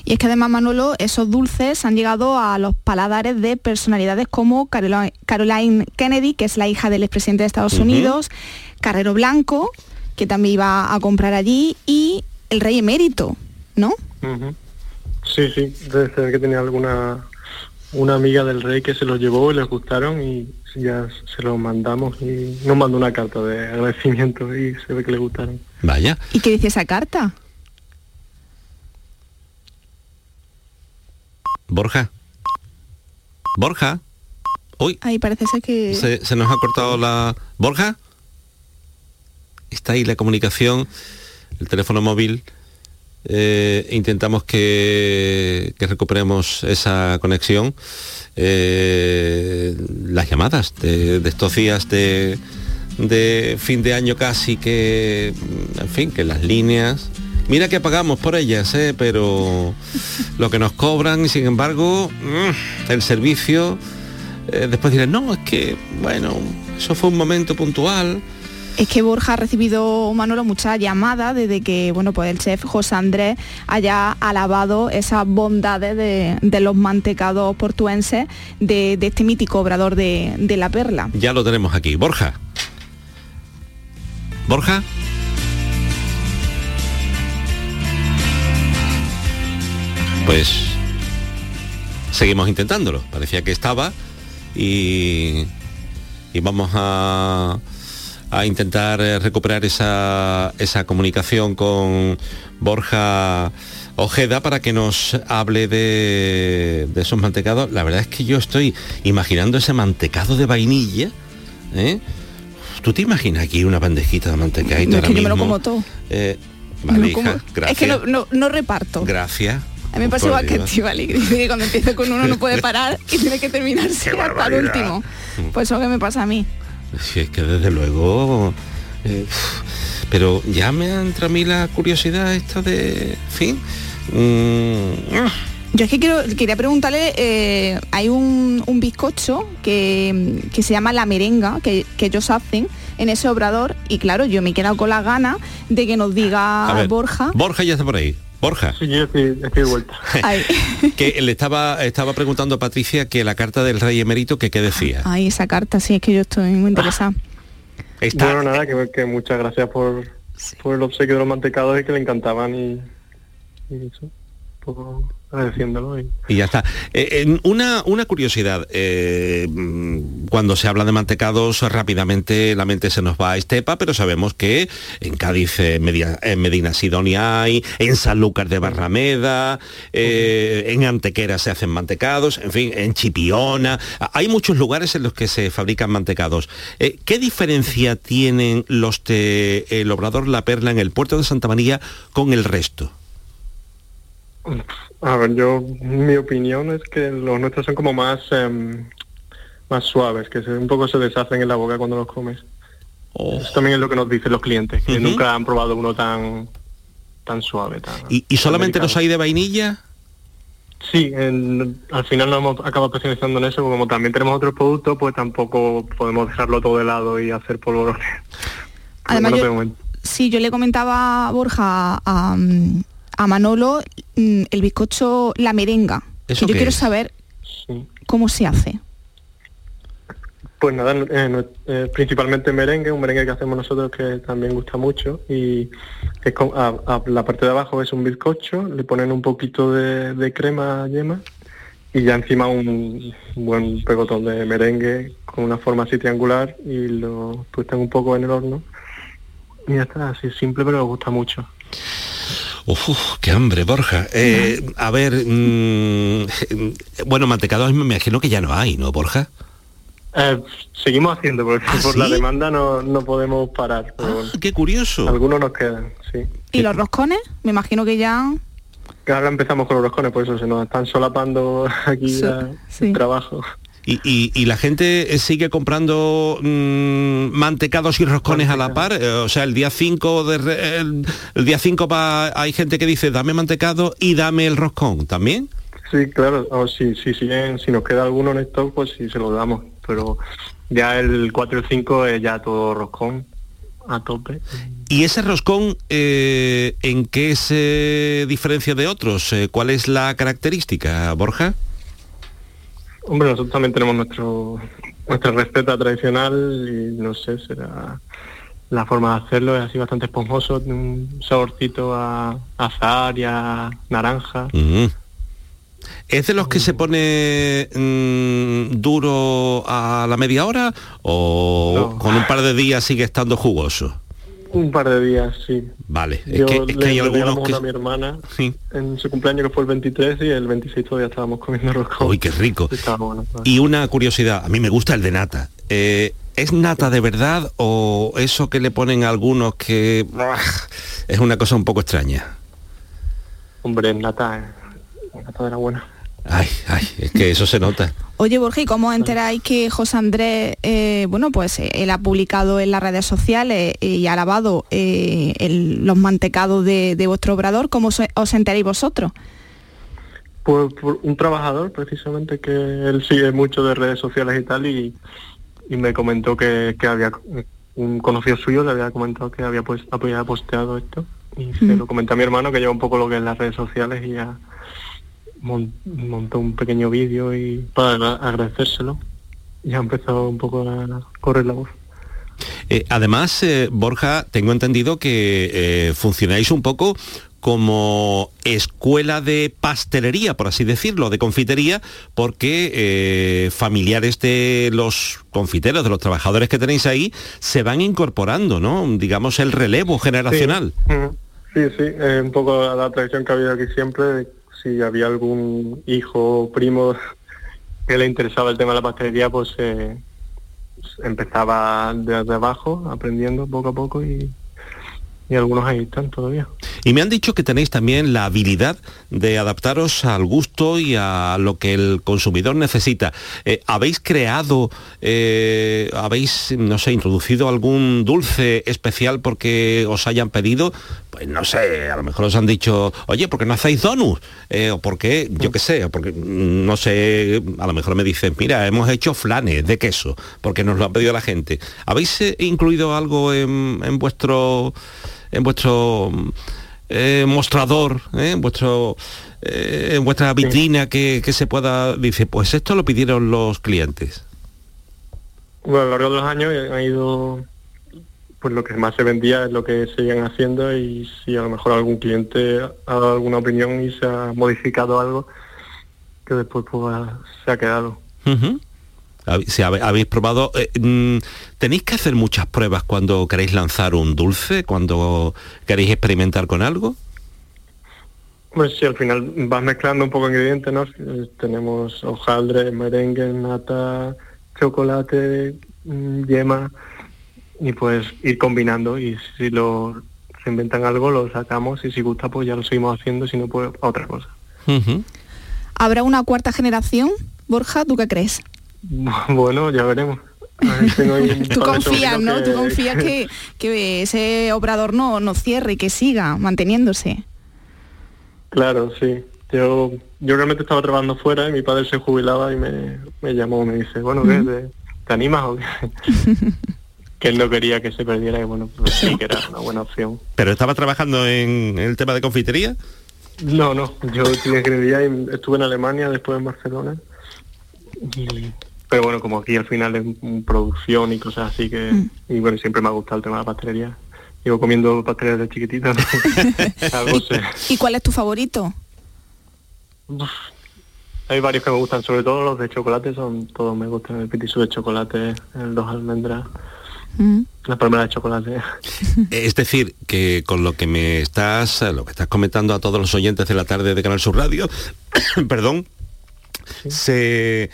Y es que además, Manolo, esos dulces han llegado a los paladares de personalidades como Caroli- Caroline Kennedy, que es la hija del expresidente de Estados. Unidos, Carrero Blanco, que también iba a comprar allí, y el rey emérito, ¿no? Sí, sí, debe ser que tenía alguna una amiga del rey que se los llevó y les gustaron y ya se los mandamos y nos mandó una carta de agradecimiento y se ve que le gustaron. Vaya. ¿Y qué dice esa carta? Borja. Borja. Uy, Ahí parece ser que... se, se nos ha cortado la... Borja. Está ahí la comunicación, el teléfono móvil. eh, intentamos que, recuperemos esa conexión. Eh, las llamadas de, estos días de, fin de año casi que, en fin, que las líneas... Mira que pagamos por ellas, ¿eh? pero lo que nos cobran y sin embargo mm, el servicio, después dirán, no, es que, bueno, eso fue un momento puntual. Es que Borja ha recibido, Manolo, muchas llamadas desde que bueno, pues el chef José Andrés haya alabado esas bondades de, los mantecados portuenses de, de este mítico obrador de, de la perla. Ya lo tenemos aquí. Borja. Borja. Pues seguimos intentándolo. Parecía que estaba y, y vamos a, a intentar eh, recuperar esa, esa comunicación con Borja Ojeda para que nos hable de, de esos mantecados. La verdad es que yo estoy imaginando ese mantecado de vainilla. ¿eh? ¿Tú te imaginas aquí una bandejita de mantecadito No, es que yo me lo como todo. Eh, vale, lo como. hija, gracias. Es que no, no- no reparto. Gracias. A mí me pasa igual que que cuando empieza con uno no puede parar y tiene que terminarse hasta el último. Pues eso que me pasa a mí. Si es que desde luego... eh, pero ya me entra a mí la curiosidad esta de... en fin. mm, Yo es que quiero, quería preguntarle, eh, hay un, un bizcocho que, que se llama la merenga, que, que ellos hacen en ese obrador, y claro, yo me he quedado con la gana de que nos diga ver, Borja. Borja ya está por ahí. Borja. Sí, yo estoy, estoy de vuelta. Ay, que le estaba, estaba preguntando a Patricia que la carta del rey emérito, que qué decía. ay, esa carta, sí, es que yo estoy muy interesada. Está- Bueno, nada, que, que muchas gracias por, por el obsequio de los mantecados y que le encantaban y, y eso, un poco agradeciéndolo. Y, Y ya está. Eh, una, una curiosidad, eh, mm, cuando se habla de mantecados rápidamente la mente se nos va a Estepa, pero sabemos que en Cádiz, eh, en Medina Sidonia hay, en Sanlúcar de Barrameda, en Antequera se hacen mantecados, en fin, en Chipiona. Hay muchos lugares en los que se fabrican mantecados. ¿Qué diferencia tienen los de el Obrador La Perla en el puerto de Santa María con el resto? A ver, yo, mi opinión es que los nuestros son como más em, más suaves, que se, un poco se deshacen en la boca cuando los comes. Eso también es lo que nos dicen los clientes, que nunca han probado uno tan tan suave. Tan, ¿Y, y solamente americano. los hay de vainilla? Sí, en- al final nos hemos acabado especializando en eso, porque como también tenemos otros productos, pues tampoco podemos dejarlo todo de lado y hacer polvorones. Además, yo-. Sí, yo le comentaba a Borja a, a Manolo mm, el bizcocho la merenga. ¿Eso Y yo quiero es? saber Sí. cómo se hace. Pues nada, eh, no- eh, principalmente merengue, un merengue que hacemos nosotros que también gusta mucho y es con- a- a la parte de abajo es un bizcocho, le ponen un poquito de, de crema yema y ya encima un buen pegotón de merengue con una forma así triangular y lo tuestan un poco en el horno y ya está, así simple pero nos gusta mucho. Uf, qué hambre, Borja. Eh, a ver, mm, bueno, mantecados me imagino que ya no hay, ¿no, Borja? Eh, seguimos haciendo porque ¿Ah, por la demanda no, no podemos parar. pero bueno. qué curioso. Algunos nos quedan, sí. ¿Y los roscones? Me imagino que ya... Ahora empezamos con los roscones, por eso se nos están solapando aquí Sí, ya el trabajo. Y, y- y la gente eh, sigue comprando mm, mantecados y roscones a la par. Eh, o sea, el día 5 de re- el, el día 5 va, hay gente que dice dame mantecado y dame el roscón también. Sí, claro, si, nos queda alguno en stock, pues sí se lo damos. Pero ya el 4 y el 5 es ya todo roscón a tope. ¿Y ese roscón eh, en qué se diferencia de otros? ¿Cuál es la característica, Borja? Hombre, nosotros también tenemos nuestro nuestra receta tradicional y no sé, será la forma de hacerlo, es así bastante esponjoso, un saborcito a, a azahar y a naranja. Mm. ¿Es de los que se pone mm, duro a la media hora o con un par de días sigue estando jugoso? Un par de días, sí. Vale, es Yo que, es que le- hay algunos que... a mi hermana Sí. en su cumpleaños que fue el 23 y el 26 todavía estábamos comiendo roscón. Uy, qué rico. Estaba bueno, claro. Y una curiosidad, a mí me gusta el de nata. Eh, ¿Es nata de verdad o eso que le ponen a algunos que es una cosa un poco extraña? Hombre, nata, nata de la buena. Ay, ay, es que eso se nota. Oye, Borja, ¿y cómo os enteráis que José Andrés, eh, bueno, pues eh, él ha publicado en las redes sociales eh, y ha lavado eh, el- los mantecados de, de vuestro obrador? ¿Cómo os, os enteráis vosotros? Pues por un trabajador, precisamente, que él sigue mucho de redes sociales y tal, y, y me comentó que, que había un conocido suyo le había comentado que había, pues, había posteado esto. Y se Mm. lo comenté a mi hermano, que lleva un poco lo que es las redes sociales, y ya montó un pequeño vídeo y para agra- agradecérselo. Y ha empezado un poco a correr la voz. Eh, además, eh, Borja, tengo entendido que eh, funcionáis un poco como escuela de pastelería, por así decirlo, de confitería, porque eh, familiares de los confiteros, de los trabajadores que tenéis ahí, se van incorporando, ¿no? Digamos, el relevo generacional. Sí, sí, sí, un poco la tradición que ha habido aquí siempre, de si había algún hijo o primo que le interesaba el tema de la pastelería, pues eh, empezaba desde abajo, aprendiendo poco a poco y, y algunos ahí están todavía. Y me han dicho que tenéis también la habilidad de adaptaros al gusto y a lo que el consumidor necesita. Eh, ¿Habéis creado, eh, habéis, no sé, introducido algún dulce especial porque os hayan pedido? Pues no sé, a lo mejor os han dicho, oye, ¿por qué no hacéis donuts? Eh, o porque, yo qué sé, porque, mm, no sé, a lo mejor me dicen, mira, hemos hecho flanes de queso, porque nos lo ha pedido la gente. ¿Habéis eh, incluido algo en, en vuestro en vuestro eh, mostrador, eh, en vuestro eh, en vuestra vitrina que, que se pueda dice pues esto lo pidieron los clientes. Bueno, a lo largo de los años ha ido, pues lo que más se vendía es lo que siguen haciendo y si a lo mejor algún cliente ha dado alguna opinión y se ha modificado algo, que después pues, se ha quedado. Si habéis probado eh, mm, tenéis que hacer muchas pruebas cuando queréis lanzar un dulce cuando queréis experimentar con algo Pues sí, al final vas mezclando un poco ingredientes, ¿no? Eh, Tenemos hojaldre, merengue, nata, chocolate, mm, yema y pues ir combinando y si lo se inventan algo lo sacamos y si gusta pues ya lo seguimos haciendo, si no pues a otra cosa. ¿Habrá una cuarta generación? Borja, ¿tú qué crees? Bueno, ya veremos. Tú confías, ¿no? Tú confías que, que ese obrador no, no cierre y que siga manteniéndose. Claro, sí. Yo, yo realmente estaba trabajando fuera y mi padre se jubilaba y me, me llamó, me dice, bueno, ¿qué? ¿Te, te animas o qué? que él no quería que se perdiera y bueno, pues sí que era una buena opción. pero estaba trabajando en el tema de confitería No, no, yo estudié ingeniería y estuve en Alemania, después en Barcelona. Y- pero bueno, como aquí al final es mm, producción y cosas así que... Y bueno, siempre me ha gustado el tema de la pastelería. Llevo comiendo pastelería de. Algo sé. ¿Y cuál es tu favorito? Hay varios que me gustan, sobre todo los de chocolate, son todos me gustan. El pitisú de chocolate, el dos almendras, Mm. la palmera de chocolate. Es decir, que con lo que me estás, lo que estás comentando a todos los oyentes de la tarde de Canal Sur Radio, perdón, se,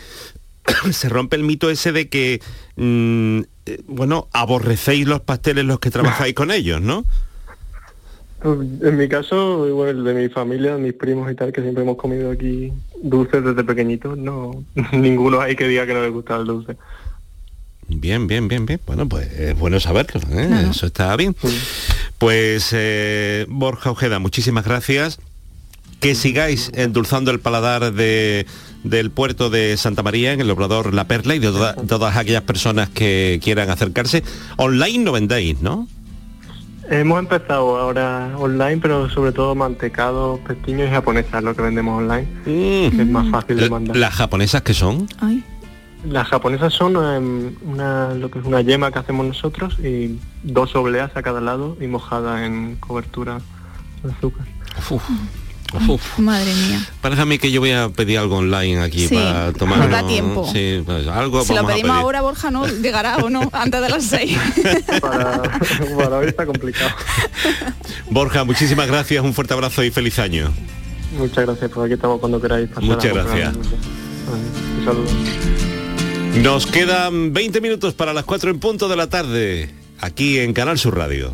se rompe el mito ese de que, mm, eh, bueno, aborrecéis los pasteles los que trabajáis con ellos, ¿no? En mi caso, igual el de mi familia, mis primos y tal, que siempre hemos comido aquí dulces desde pequeñitos, no, ninguno hay que diga que no le gusta el dulce. Bien, bien, bien, bien. Bueno, pues es bueno saberlo, ¿eh? eso está bien. Pues eh, Borja Ojeda, muchísimas gracias. Que sigáis endulzando el paladar de, del puerto de Santa María en el obrador La Perla y de toda- todas aquellas personas que quieran acercarse. Online no vendéis, ¿no? Hemos empezado ahora online, pero sobre todo mantecados, pestiños y japonesas, lo que vendemos online, que es más fácil de mandar. ¿Las japonesas que son? Las japonesas son em, una, lo que es una yema que hacemos nosotros y dos obleas a cada lado y mojada en cobertura de azúcar. Uf, uf. Madre mía. Parece a mí que yo voy a pedir algo online aquí Sí, para tomar. nos da tiempo. Sí, pues algo Si lo pedimos pedir. ahora, Borja, ¿no? Llegará o no, antes de las seis. Para, para hoy está complicado. Borja, muchísimas gracias, un fuerte abrazo y feliz año. Muchas gracias, por aquí estamos cuando queráis. pasar Muchas gracias. Un saludo. Nos quedan 20 minutos para las 4 en punto de la tarde, aquí en Canal Sur Radio.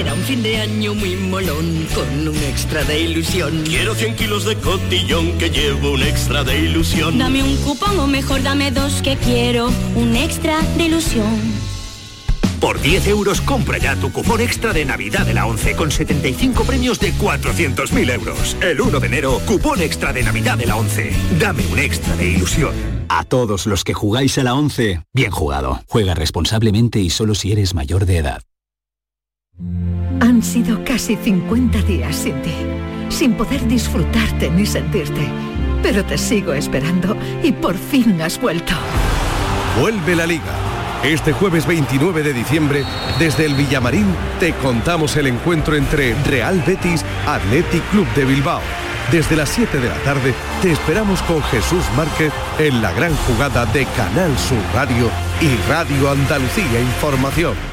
Será un fin de año muy molón con un extra de ilusión. Quiero 100 kilos de cotillón que llevo un extra de ilusión. Dame un cupón o mejor dame dos que quiero un extra de ilusión. Por 10 euros compra ya tu cupón extra de Navidad de la 11 con 75 premios de 400.000 euros. El 1 de enero, cupón extra de Navidad de la 11. Dame un extra de ilusión. A todos los que jugáis a la 11, bien jugado. Juega responsablemente y solo si eres mayor de edad. Han sido casi 50 días sin ti, sin poder disfrutarte ni sentirte. Pero te sigo esperando y por fin has vuelto. Vuelve la liga. Este jueves 29 de diciembre, desde el Villamarín, te contamos el encuentro entre Real Betis Athletic Club de Bilbao. Desde las 7 de la tarde te esperamos con Jesús Márquez en la gran jugada de Canal Sur Radio y Radio Andalucía Información.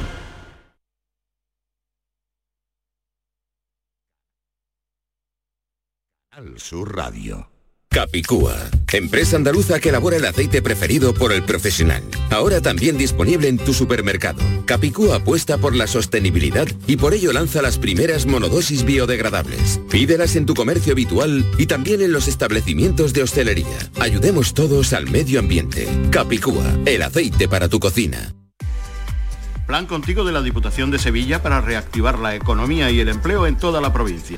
Sur Radio. Capicúa, empresa andaluza que elabora el aceite preferido por el profesional. Ahora también disponible en tu supermercado. Capicúa apuesta por la sostenibilidad y por ello lanza las primeras monodosis biodegradables. Pídelas en tu comercio habitual y también en los establecimientos de hostelería. Ayudemos todos al medio ambiente. Capicúa, el aceite para tu cocina. Plan contigo de la Diputación de Sevilla para reactivar la economía y el empleo en toda la provincia.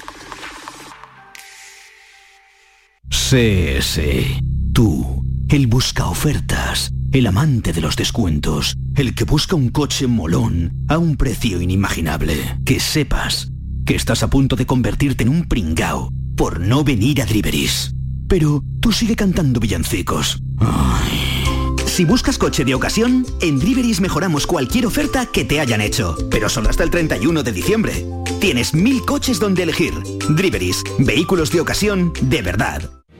CS. Tú, el busca ofertas, el amante de los descuentos, el que busca un coche molón a un precio inimaginable. Que sepas que estás a punto de convertirte en un pringao por no venir a Driveris. Pero tú sigue cantando villancicos. Si buscas coche de ocasión, en Driveris mejoramos cualquier oferta que te hayan hecho, pero solo hasta el 31 de diciembre. Tienes mil coches donde elegir. Driveris, vehículos de ocasión de verdad.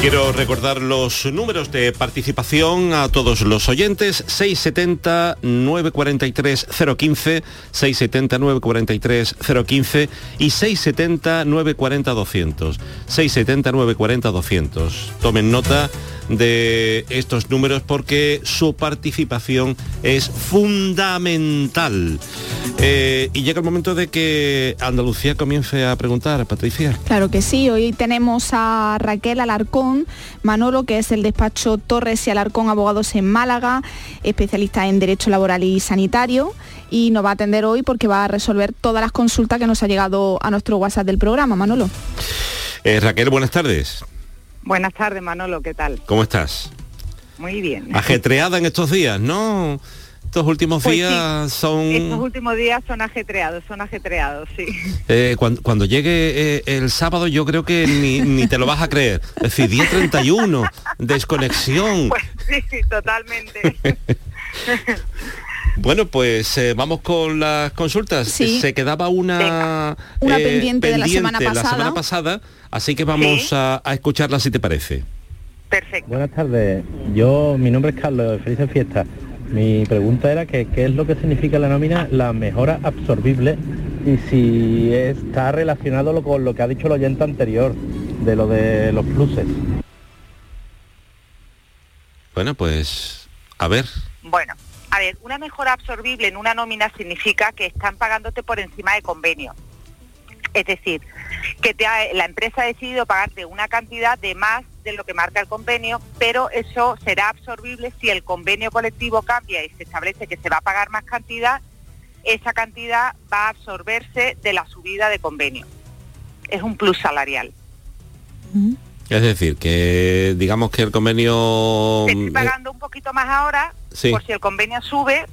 Quiero recordar los números de participación a todos los oyentes. 670-943-015, 670-943-015 y 670-940-200. 670-940-200. Tomen nota de estos números porque su participación es fundamental. Eh, y llega el momento de que Andalucía comience a preguntar, Patricia. Claro que sí, hoy tenemos a Raquel Alarcón, Manolo, que es el despacho Torres y Alarcón Abogados en Málaga, especialista en Derecho Laboral y Sanitario, y nos va a atender hoy porque va a resolver todas las consultas que nos ha llegado a nuestro WhatsApp del programa, Manolo. Eh, Raquel, buenas tardes. Buenas tardes, Manolo, ¿qué tal? ¿Cómo estás? Muy bien. Ajetreada en estos días, ¿no? Estos últimos Pues días sí, son... Estos últimos días son ajetreados, son ajetreados, sí. Eh, cuando, cuando llegue eh, el sábado yo creo que ni, ni te lo vas a creer. Es decir, día 31, desconexión. Pues sí, sí, totalmente. Bueno, pues eh, vamos con las consultas. Sí. Se quedaba una, Una eh, pendiente de la semana la pasada. semana pasada, así que vamos a, a escucharla si te parece. Buenas tardes, yo, mi nombre es Carlos, felices fiestas. Mi pregunta era que qué es lo que significa la nómina, la mejora absorbible y si está relacionado lo- con lo que ha dicho el oyente anterior, de lo de los pluses. Bueno, pues a ver. Bueno, a ver, una mejora absorbible en una nómina significa que están pagándote por encima de convenio. Es decir, que la empresa ha decidido pagarte una cantidad de más de lo que marca el convenio, pero eso será absorbible si el convenio colectivo cambia y se establece que se va a pagar más cantidad, esa cantidad va a absorberse de la subida de convenio. Es un plus salarial. Es decir, que digamos que el convenio... Te estoy eh, pagando un poquito más ahora, Sí. por si el convenio sube,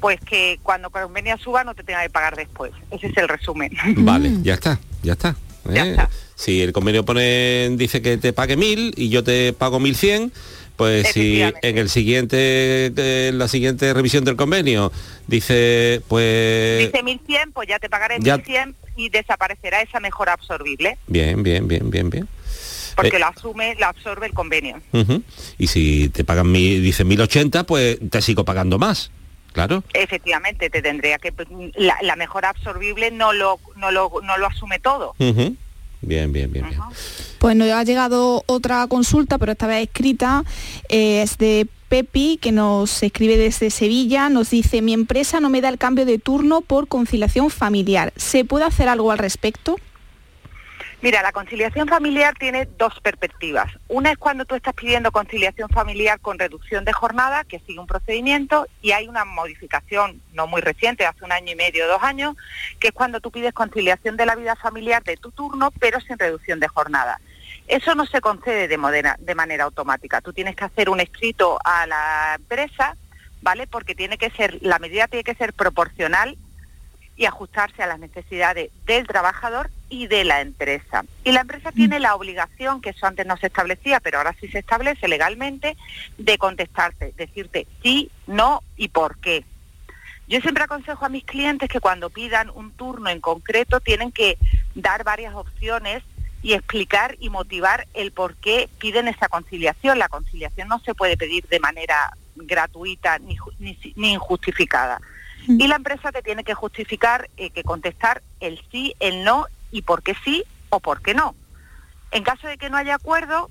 pues que cuando el convenio suba no te tenga que pagar después. Ese es el resumen. Vale, ya está, ya está. ¿eh? Si el convenio pone, dice que te pague mil y yo te pago mil cien, pues si en el siguiente, eh, la siguiente revisión del convenio dice, pues Dice 1100, pues ya te pagaré ya- 1100 y desaparecerá esa mejora absorbible, bien, bien, bien, bien, bien. Porque Eh, la asume, la absorbe el convenio. Y si te pagan mil, dice 1080, pues te sigo pagando más. Claro. Efectivamente, te tendría que la, la mejora absorbible no lo, no lo no lo asume todo. Bien, bien, bien. Pues nos ha llegado otra consulta, pero esta vez escrita, eh, es de Pepi, que nos escribe desde Sevilla, nos dice, mi empresa no me da el cambio de turno por conciliación familiar. ¿Se puede hacer algo al respecto? Mira, la conciliación familiar tiene dos perspectivas. Una es cuando tú estás pidiendo conciliación familiar con reducción de jornada, que sigue un procedimiento, y hay una modificación no muy reciente, hace un año y medio, dos años, que es cuando tú pides conciliación de la vida familiar de tu turno, pero sin reducción de jornada. Eso no se concede de, de manera automática. Tú tienes que hacer un escrito a la empresa, ¿vale? Porque tiene que ser, la medida tiene que ser proporcional y ajustarse a las necesidades del trabajador y de la empresa. Y la empresa tiene la obligación, que eso antes no se establecía, pero ahora sí se establece legalmente, de contestarte, decirte sí, no y por qué. Yo siempre aconsejo a mis clientes que cuando pidan un turno en concreto tienen que dar varias opciones y explicar y motivar el por qué piden esa conciliación. La conciliación no se puede pedir de manera gratuita ni, ni, ni injustificada. Y la empresa te tiene que justificar, eh, que contestar el sí, el no y por qué sí o por qué no. En caso de que no haya acuerdo,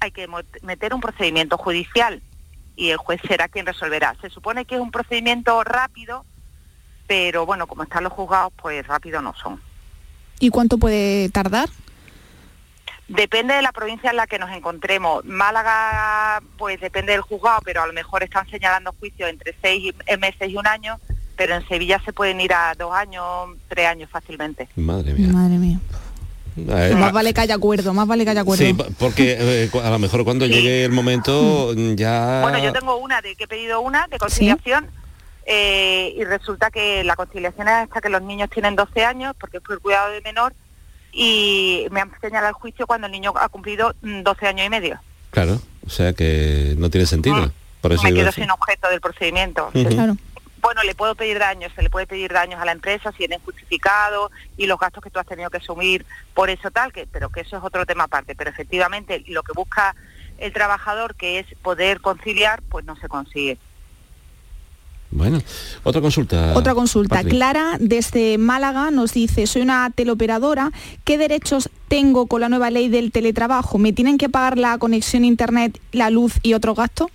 hay que meter un procedimiento judicial y el juez será quien resolverá. Se supone que es un procedimiento rápido, pero bueno, como están los juzgados, pues rápido no son. ¿Y cuánto puede tardar? Depende de la provincia en la que nos encontremos. Málaga, pues depende del juzgado, pero a lo mejor están señalando juicios entre seis meses y un año, pero en Sevilla se pueden ir a dos años, tres años fácilmente. Madre mía. Madre mía. Más vale que haya acuerdo, más vale que haya acuerdo. Sí, porque eh, a lo mejor cuando llegue el momento Mm. ya... Bueno, yo tengo una de que he pedido una de conciliación eh, y resulta que la conciliación es hasta que los niños tienen 12 años, porque es por el cuidado de menor, y me han señalado el juicio cuando el niño ha cumplido mm, 12 años y medio. Claro, o sea que no tiene sentido. Por eso me quedo sin objeto del procedimiento. Claro. Bueno, le puedo pedir daños, se le puede pedir daños a la empresa si vienen justificados y los gastos que tú has tenido que asumir por eso tal, que, pero que eso es otro tema aparte. Pero efectivamente lo que busca el trabajador, que es poder conciliar, pues no se consigue. Bueno, otra consulta. Otra consulta. Clara, desde Málaga, nos dice, soy una teleoperadora, ¿qué derechos tengo con la nueva ley del teletrabajo? ¿Me tienen que pagar la conexión a internet, la luz y otros gastos?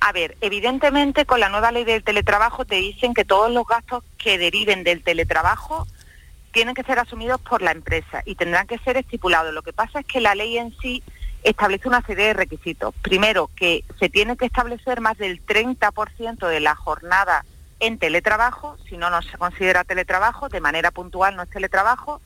A ver, evidentemente con la nueva ley del teletrabajo te dicen que todos los gastos que deriven del teletrabajo tienen que ser asumidos por la empresa y tendrán que ser estipulados. Lo que pasa es que la ley en sí establece una serie de requisitos. Primero, que se tiene que establecer más del 30% de la jornada en teletrabajo, si no, no se considera teletrabajo, de manera puntual no es teletrabajo,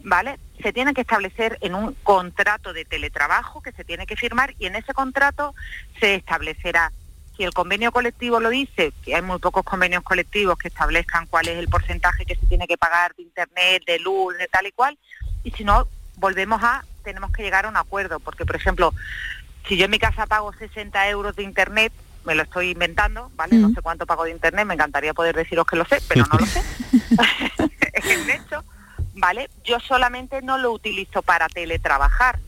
¿vale? Se tiene que establecer en un contrato de teletrabajo que se tiene que firmar y en ese contrato se establecerá si el convenio colectivo lo dice, que hay muy pocos convenios colectivos que establezcan cuál es el porcentaje que se tiene que pagar de internet, de luz, de tal y cual, y si no, volvemos a, tenemos que llegar a un acuerdo, porque por ejemplo, si yo en mi casa pago 60 euros de internet, me lo estoy inventando, ¿vale? No sé cuánto pago de internet, me encantaría poder deciros que lo sé, pero no lo sé. es el hecho, ¿vale? Yo solamente no lo utilizo para teletrabajar,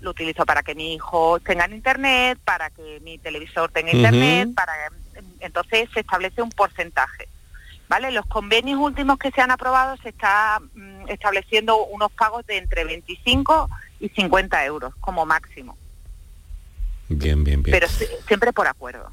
lo utilizo para que mi hijo tenga internet, para que mi televisor tenga internet, para entonces se establece un porcentaje. ¿Vale? Los convenios últimos que se han aprobado se está mm, estableciendo unos pagos de entre 25 y 50 euros como máximo. Bien, bien, bien. Pero siempre por acuerdo.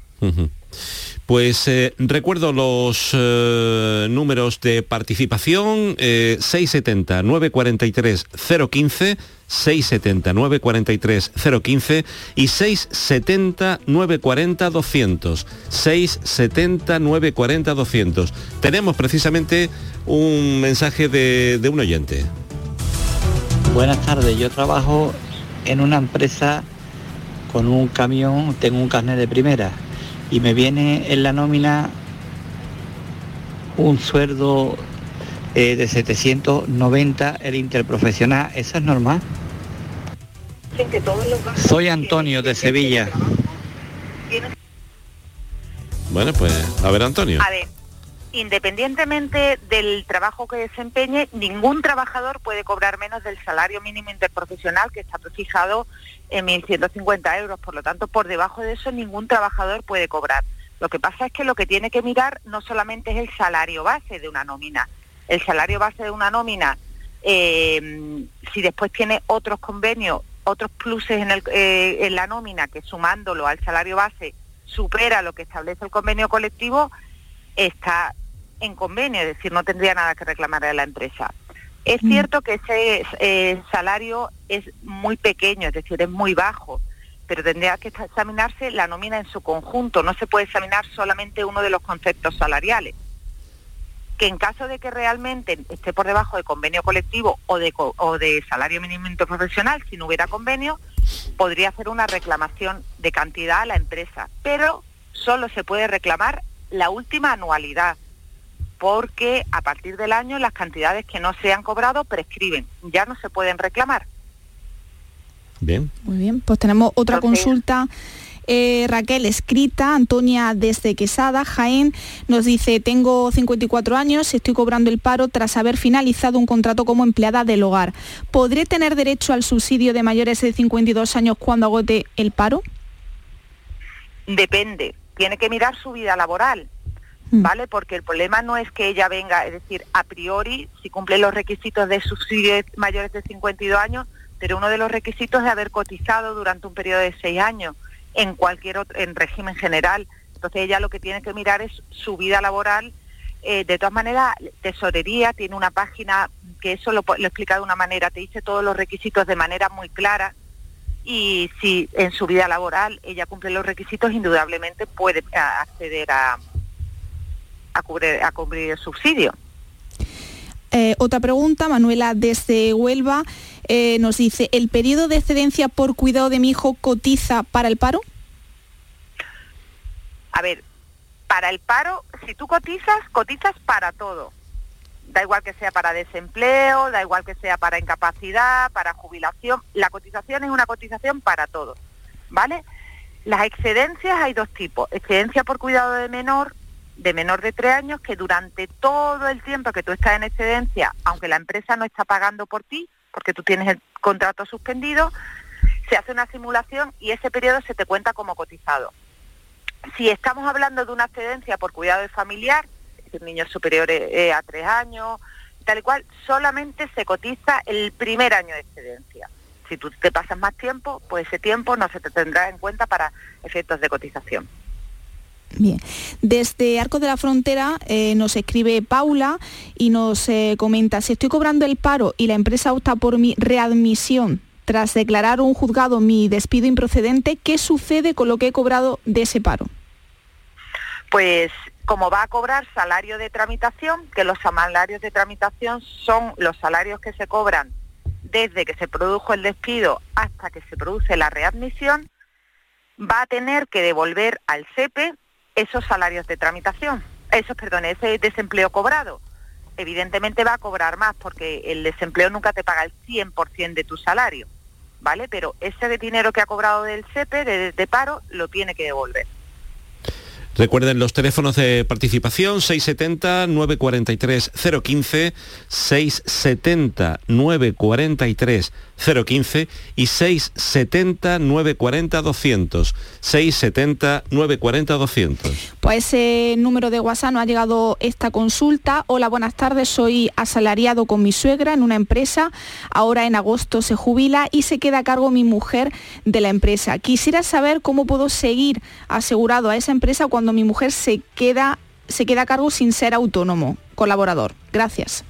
Pues eh, recuerdo los eh, números de participación, 670-943-015, 670-943-015 y 670-940-200. 670-940-200. Tenemos precisamente un mensaje de, de un oyente. Buenas tardes, yo trabajo en una empresa con un camión, tengo un carnet de primera y me viene en la nómina un sueldo eh, de 790 el interprofesional, ¿eso es normal? Soy Antonio de Sevilla. Bueno, pues a ver Antonio. A ver, independientemente del trabajo que desempeñe, ningún trabajador puede cobrar menos del salario mínimo interprofesional que está fijado en 1.150 euros. Por lo tanto, por debajo de eso ningún trabajador puede cobrar. Lo que pasa es que lo que tiene que mirar no solamente es el salario base de una nómina. El salario base de una nómina, eh, si después tiene otros convenios, otros pluses eh, en la nómina que sumándolo al salario base supera lo que establece el convenio colectivo, está en convenio, es decir, no tendría nada que reclamar a la empresa. Es mm. cierto que ese eh, salario es muy pequeño, es decir, es muy bajo, pero tendría que examinarse la nómina en su conjunto, no se puede examinar solamente uno de los conceptos salariales. Que en caso de que realmente esté por debajo de convenio colectivo o de, o de salario mínimo profesional, si no hubiera convenio, podría hacer una reclamación de cantidad a la empresa, pero solo se puede reclamar la última anualidad, porque a partir del año las cantidades que no se han cobrado prescriben, ya no se pueden reclamar. Bien. Muy bien, pues tenemos otra consulta. Eh, Raquel, escrita, Antonia desde Quesada, Jaén, nos dice, tengo 54 años y estoy cobrando el paro tras haber finalizado un contrato como empleada del hogar. ¿Podré tener derecho al subsidio de mayores de 52 años cuando agote el paro? Depende, tiene que mirar su vida laboral. Mm. ¿vale? Porque el problema no es que ella venga, es decir, a priori, si cumple los requisitos de subsidio mayores de 52 años, pero uno de los requisitos es haber cotizado durante un periodo de seis años en cualquier otro, en régimen general. Entonces ella lo que tiene que mirar es su vida laboral. Eh, de todas maneras, Tesorería tiene una página que eso lo, lo explica de una manera, te dice todos los requisitos de manera muy clara y si en su vida laboral ella cumple los requisitos, indudablemente puede acceder a, a cubrir, a cubrir el subsidio. Eh, otra pregunta, Manuela desde Huelva eh, nos dice, ¿el periodo de excedencia por cuidado de mi hijo cotiza para el paro? A ver, para el paro, si tú cotizas, cotizas para todo. Da igual que sea para desempleo, da igual que sea para incapacidad, para jubilación. La cotización es una cotización para todo, ¿vale? Las excedencias hay dos tipos. Excedencia por cuidado de menor de menor de tres años que durante todo el tiempo que tú estás en excedencia, aunque la empresa no está pagando por ti, porque tú tienes el contrato suspendido, se hace una simulación y ese periodo se te cuenta como cotizado. Si estamos hablando de una excedencia por cuidado de familiar, es niños superiores eh, a tres años, tal y cual, solamente se cotiza el primer año de excedencia. Si tú te pasas más tiempo, pues ese tiempo no se te tendrá en cuenta para efectos de cotización. Bien, desde Arco de la Frontera eh, nos escribe Paula y nos eh, comenta, si estoy cobrando el paro y la empresa opta por mi readmisión tras declarar un juzgado mi despido improcedente, ¿qué sucede con lo que he cobrado de ese paro? Pues como va a cobrar salario de tramitación, que los salarios de tramitación son los salarios que se cobran desde que se produjo el despido hasta que se produce la readmisión, va a tener que devolver al SEPE esos salarios de tramitación, esos, perdón, ese desempleo cobrado. Evidentemente va a cobrar más porque el desempleo nunca te paga el 100% de tu salario, ¿vale? Pero ese dinero que ha cobrado del SEPE, de, paro, lo tiene que devolver. Recuerden los teléfonos de participación 670 943 015, 670 943 015 y 670 940 200, 670 940 200. Pues ese número de WhatsApp no ha llegado esta consulta. Hola, buenas tardes. Soy asalariado con mi suegra en una empresa. Ahora en agosto se jubila y se queda a cargo mi mujer de la empresa. Quisiera saber cómo puedo seguir asegurado a esa empresa cuando mi mujer se queda, se queda a cargo sin ser autónomo, colaborador. Gracias.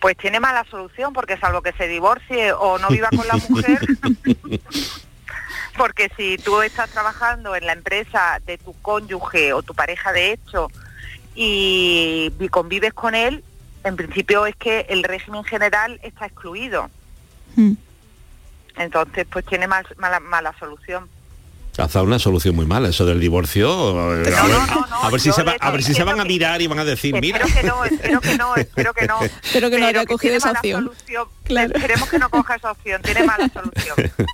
Pues tiene mala solución porque salvo que se divorcie o no viva con la mujer, porque si tú estás trabajando en la empresa de tu cónyuge o tu pareja de hecho y, y convives con él, en principio es que el régimen general está excluido. Entonces, pues tiene mal- mala, mala solución. Has dado una solución muy mala, eso del divorcio. A ver, a ver si, se, va- a, ver si se van a mirar y van a decir, mira. Espero que no, espero que no, espero que no. Espero que no haya cogido esa opción. solución. Esperemos que no coja esa opción, tiene mala solución.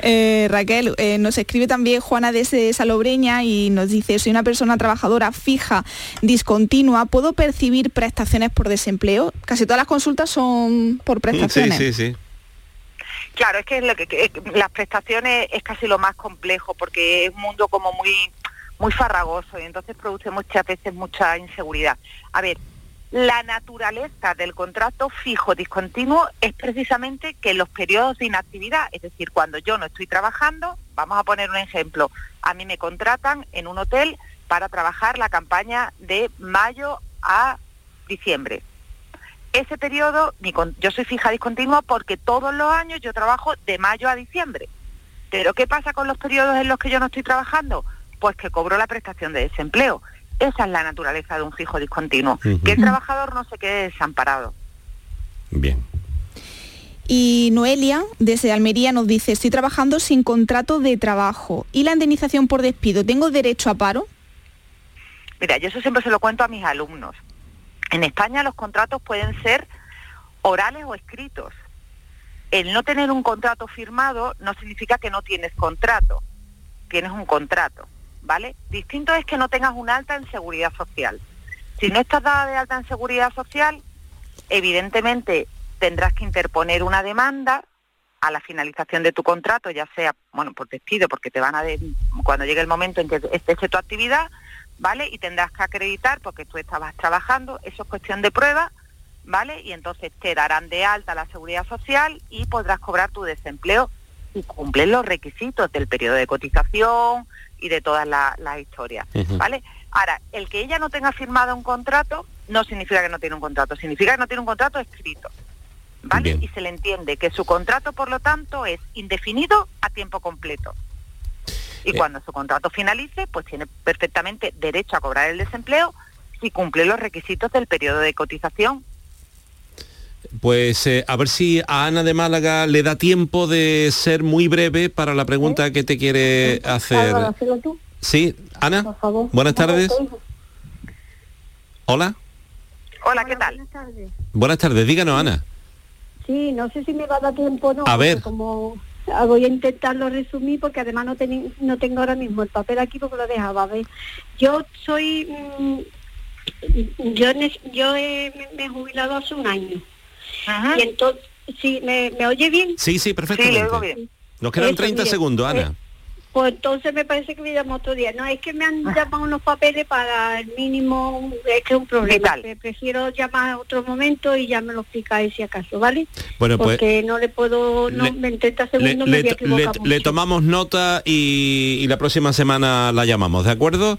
Eh, Raquel, eh, nos escribe también Juana desde Salobreña y nos dice, soy una persona trabajadora fija, discontinua, ¿puedo percibir prestaciones por desempleo? Casi todas las consultas son por prestaciones. Sí, sí, sí. Claro, es que, lo que- las prestaciones es casi lo más complejo porque es un mundo como muy muy farragoso y entonces produce muchas veces mucha inseguridad. A ver, la naturaleza del contrato fijo discontinuo es precisamente que los periodos de inactividad, es decir, cuando yo no estoy trabajando, vamos a poner un ejemplo, a mí me contratan en un hotel para trabajar la campaña de mayo a diciembre ese periodo, mi con- yo soy fija discontinua porque todos los años yo trabajo de mayo a diciembre. Pero ¿qué pasa con los periodos en los que yo no estoy trabajando? Pues que cobro la prestación de desempleo. Esa es la naturaleza de un fijo discontinuo, que el trabajador no se quede desamparado. Y Noelia, desde Almería, nos dice, estoy trabajando sin contrato de trabajo y la indemnización por despido, ¿tengo derecho a paro? Mira, yo eso siempre se lo cuento a mis alumnos. En España los contratos pueden ser orales o escritos. El no tener un contrato firmado no significa que no tienes contrato. Tienes un contrato, ¿vale? Distinto es que no tengas un alta en seguridad social. Si no estás dada de alta en seguridad social, evidentemente tendrás que interponer una demanda a la finalización de tu contrato, ya sea, bueno, por despido, porque te van a, de- cuando llegue el momento en que esté tu actividad, ¿vale? Y tendrás que acreditar porque tú estabas trabajando, eso es cuestión de prueba, ¿vale? Y entonces te darán de alta la seguridad social y podrás cobrar tu desempleo si cumples los requisitos del periodo de cotización y de todas la- las historias, Ujú. ¿vale? Ahora, el que ella no tenga firmado un contrato no significa que no tiene un contrato, significa que no tiene un contrato escrito, ¿vale? Y se le entiende que su contrato, por lo tanto, es indefinido a tiempo completo. Y cuando su contrato finalice, pues tiene perfectamente derecho a cobrar el desempleo si cumple los requisitos del periodo de cotización. Pues eh, a ver si a Ana de Málaga le da tiempo de ser muy breve para la pregunta que te quiere hacer. Tú, Sí, Ana. por favor. Buenas tardes. Hola. Hola, ¿qué tal? Buenas tardes. Buenas tardes. Díganos, Ana. Sí, no sé si me va a dar tiempo o no. A ver. Como voy a intentarlo resumir porque además no, teni- no tengo ahora mismo el papel aquí porque lo dejaba. A ver, yo soy... mm, yo yo he- me, he jubilado hace un año. Y entonces, sí, ¿me, me oye bien? Sí, sí, perfectamente. Nos quedan Eso, 30 mire, segundos, Ana. eh, Pues entonces me parece que me llamo otro día. No, es que me han llamado unos papeles para el mínimo, es que es un problema. Pre- Prefiero llamar a otro momento y ya me lo explicáis si acaso, ¿vale? Bueno, pues Porque no le puedo, no, le- en 30 le, segundos me le- voy a equivocar le- mucho. le tomamos nota y, y la próxima semana la llamamos, ¿de acuerdo?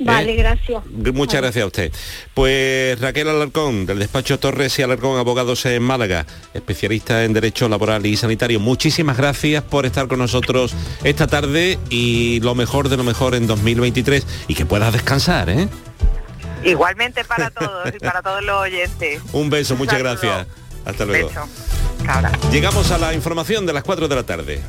Vale, ¿Eh? gracias. Muchas gracias a usted. Pues Raquel Alarcón, del despacho Torres y Alarcón Abogados en Málaga, especialista en Derecho Laboral y Sanitario. Muchísimas gracias por estar con nosotros esta tarde y lo mejor de lo mejor en 2023 y que puedas descansar, ¿eh? Igualmente para todos y para todos los oyentes. Un beso, Un muchas saludo. gracias. Hasta luego. Beso. Llegamos a la información de las 4 de la tarde.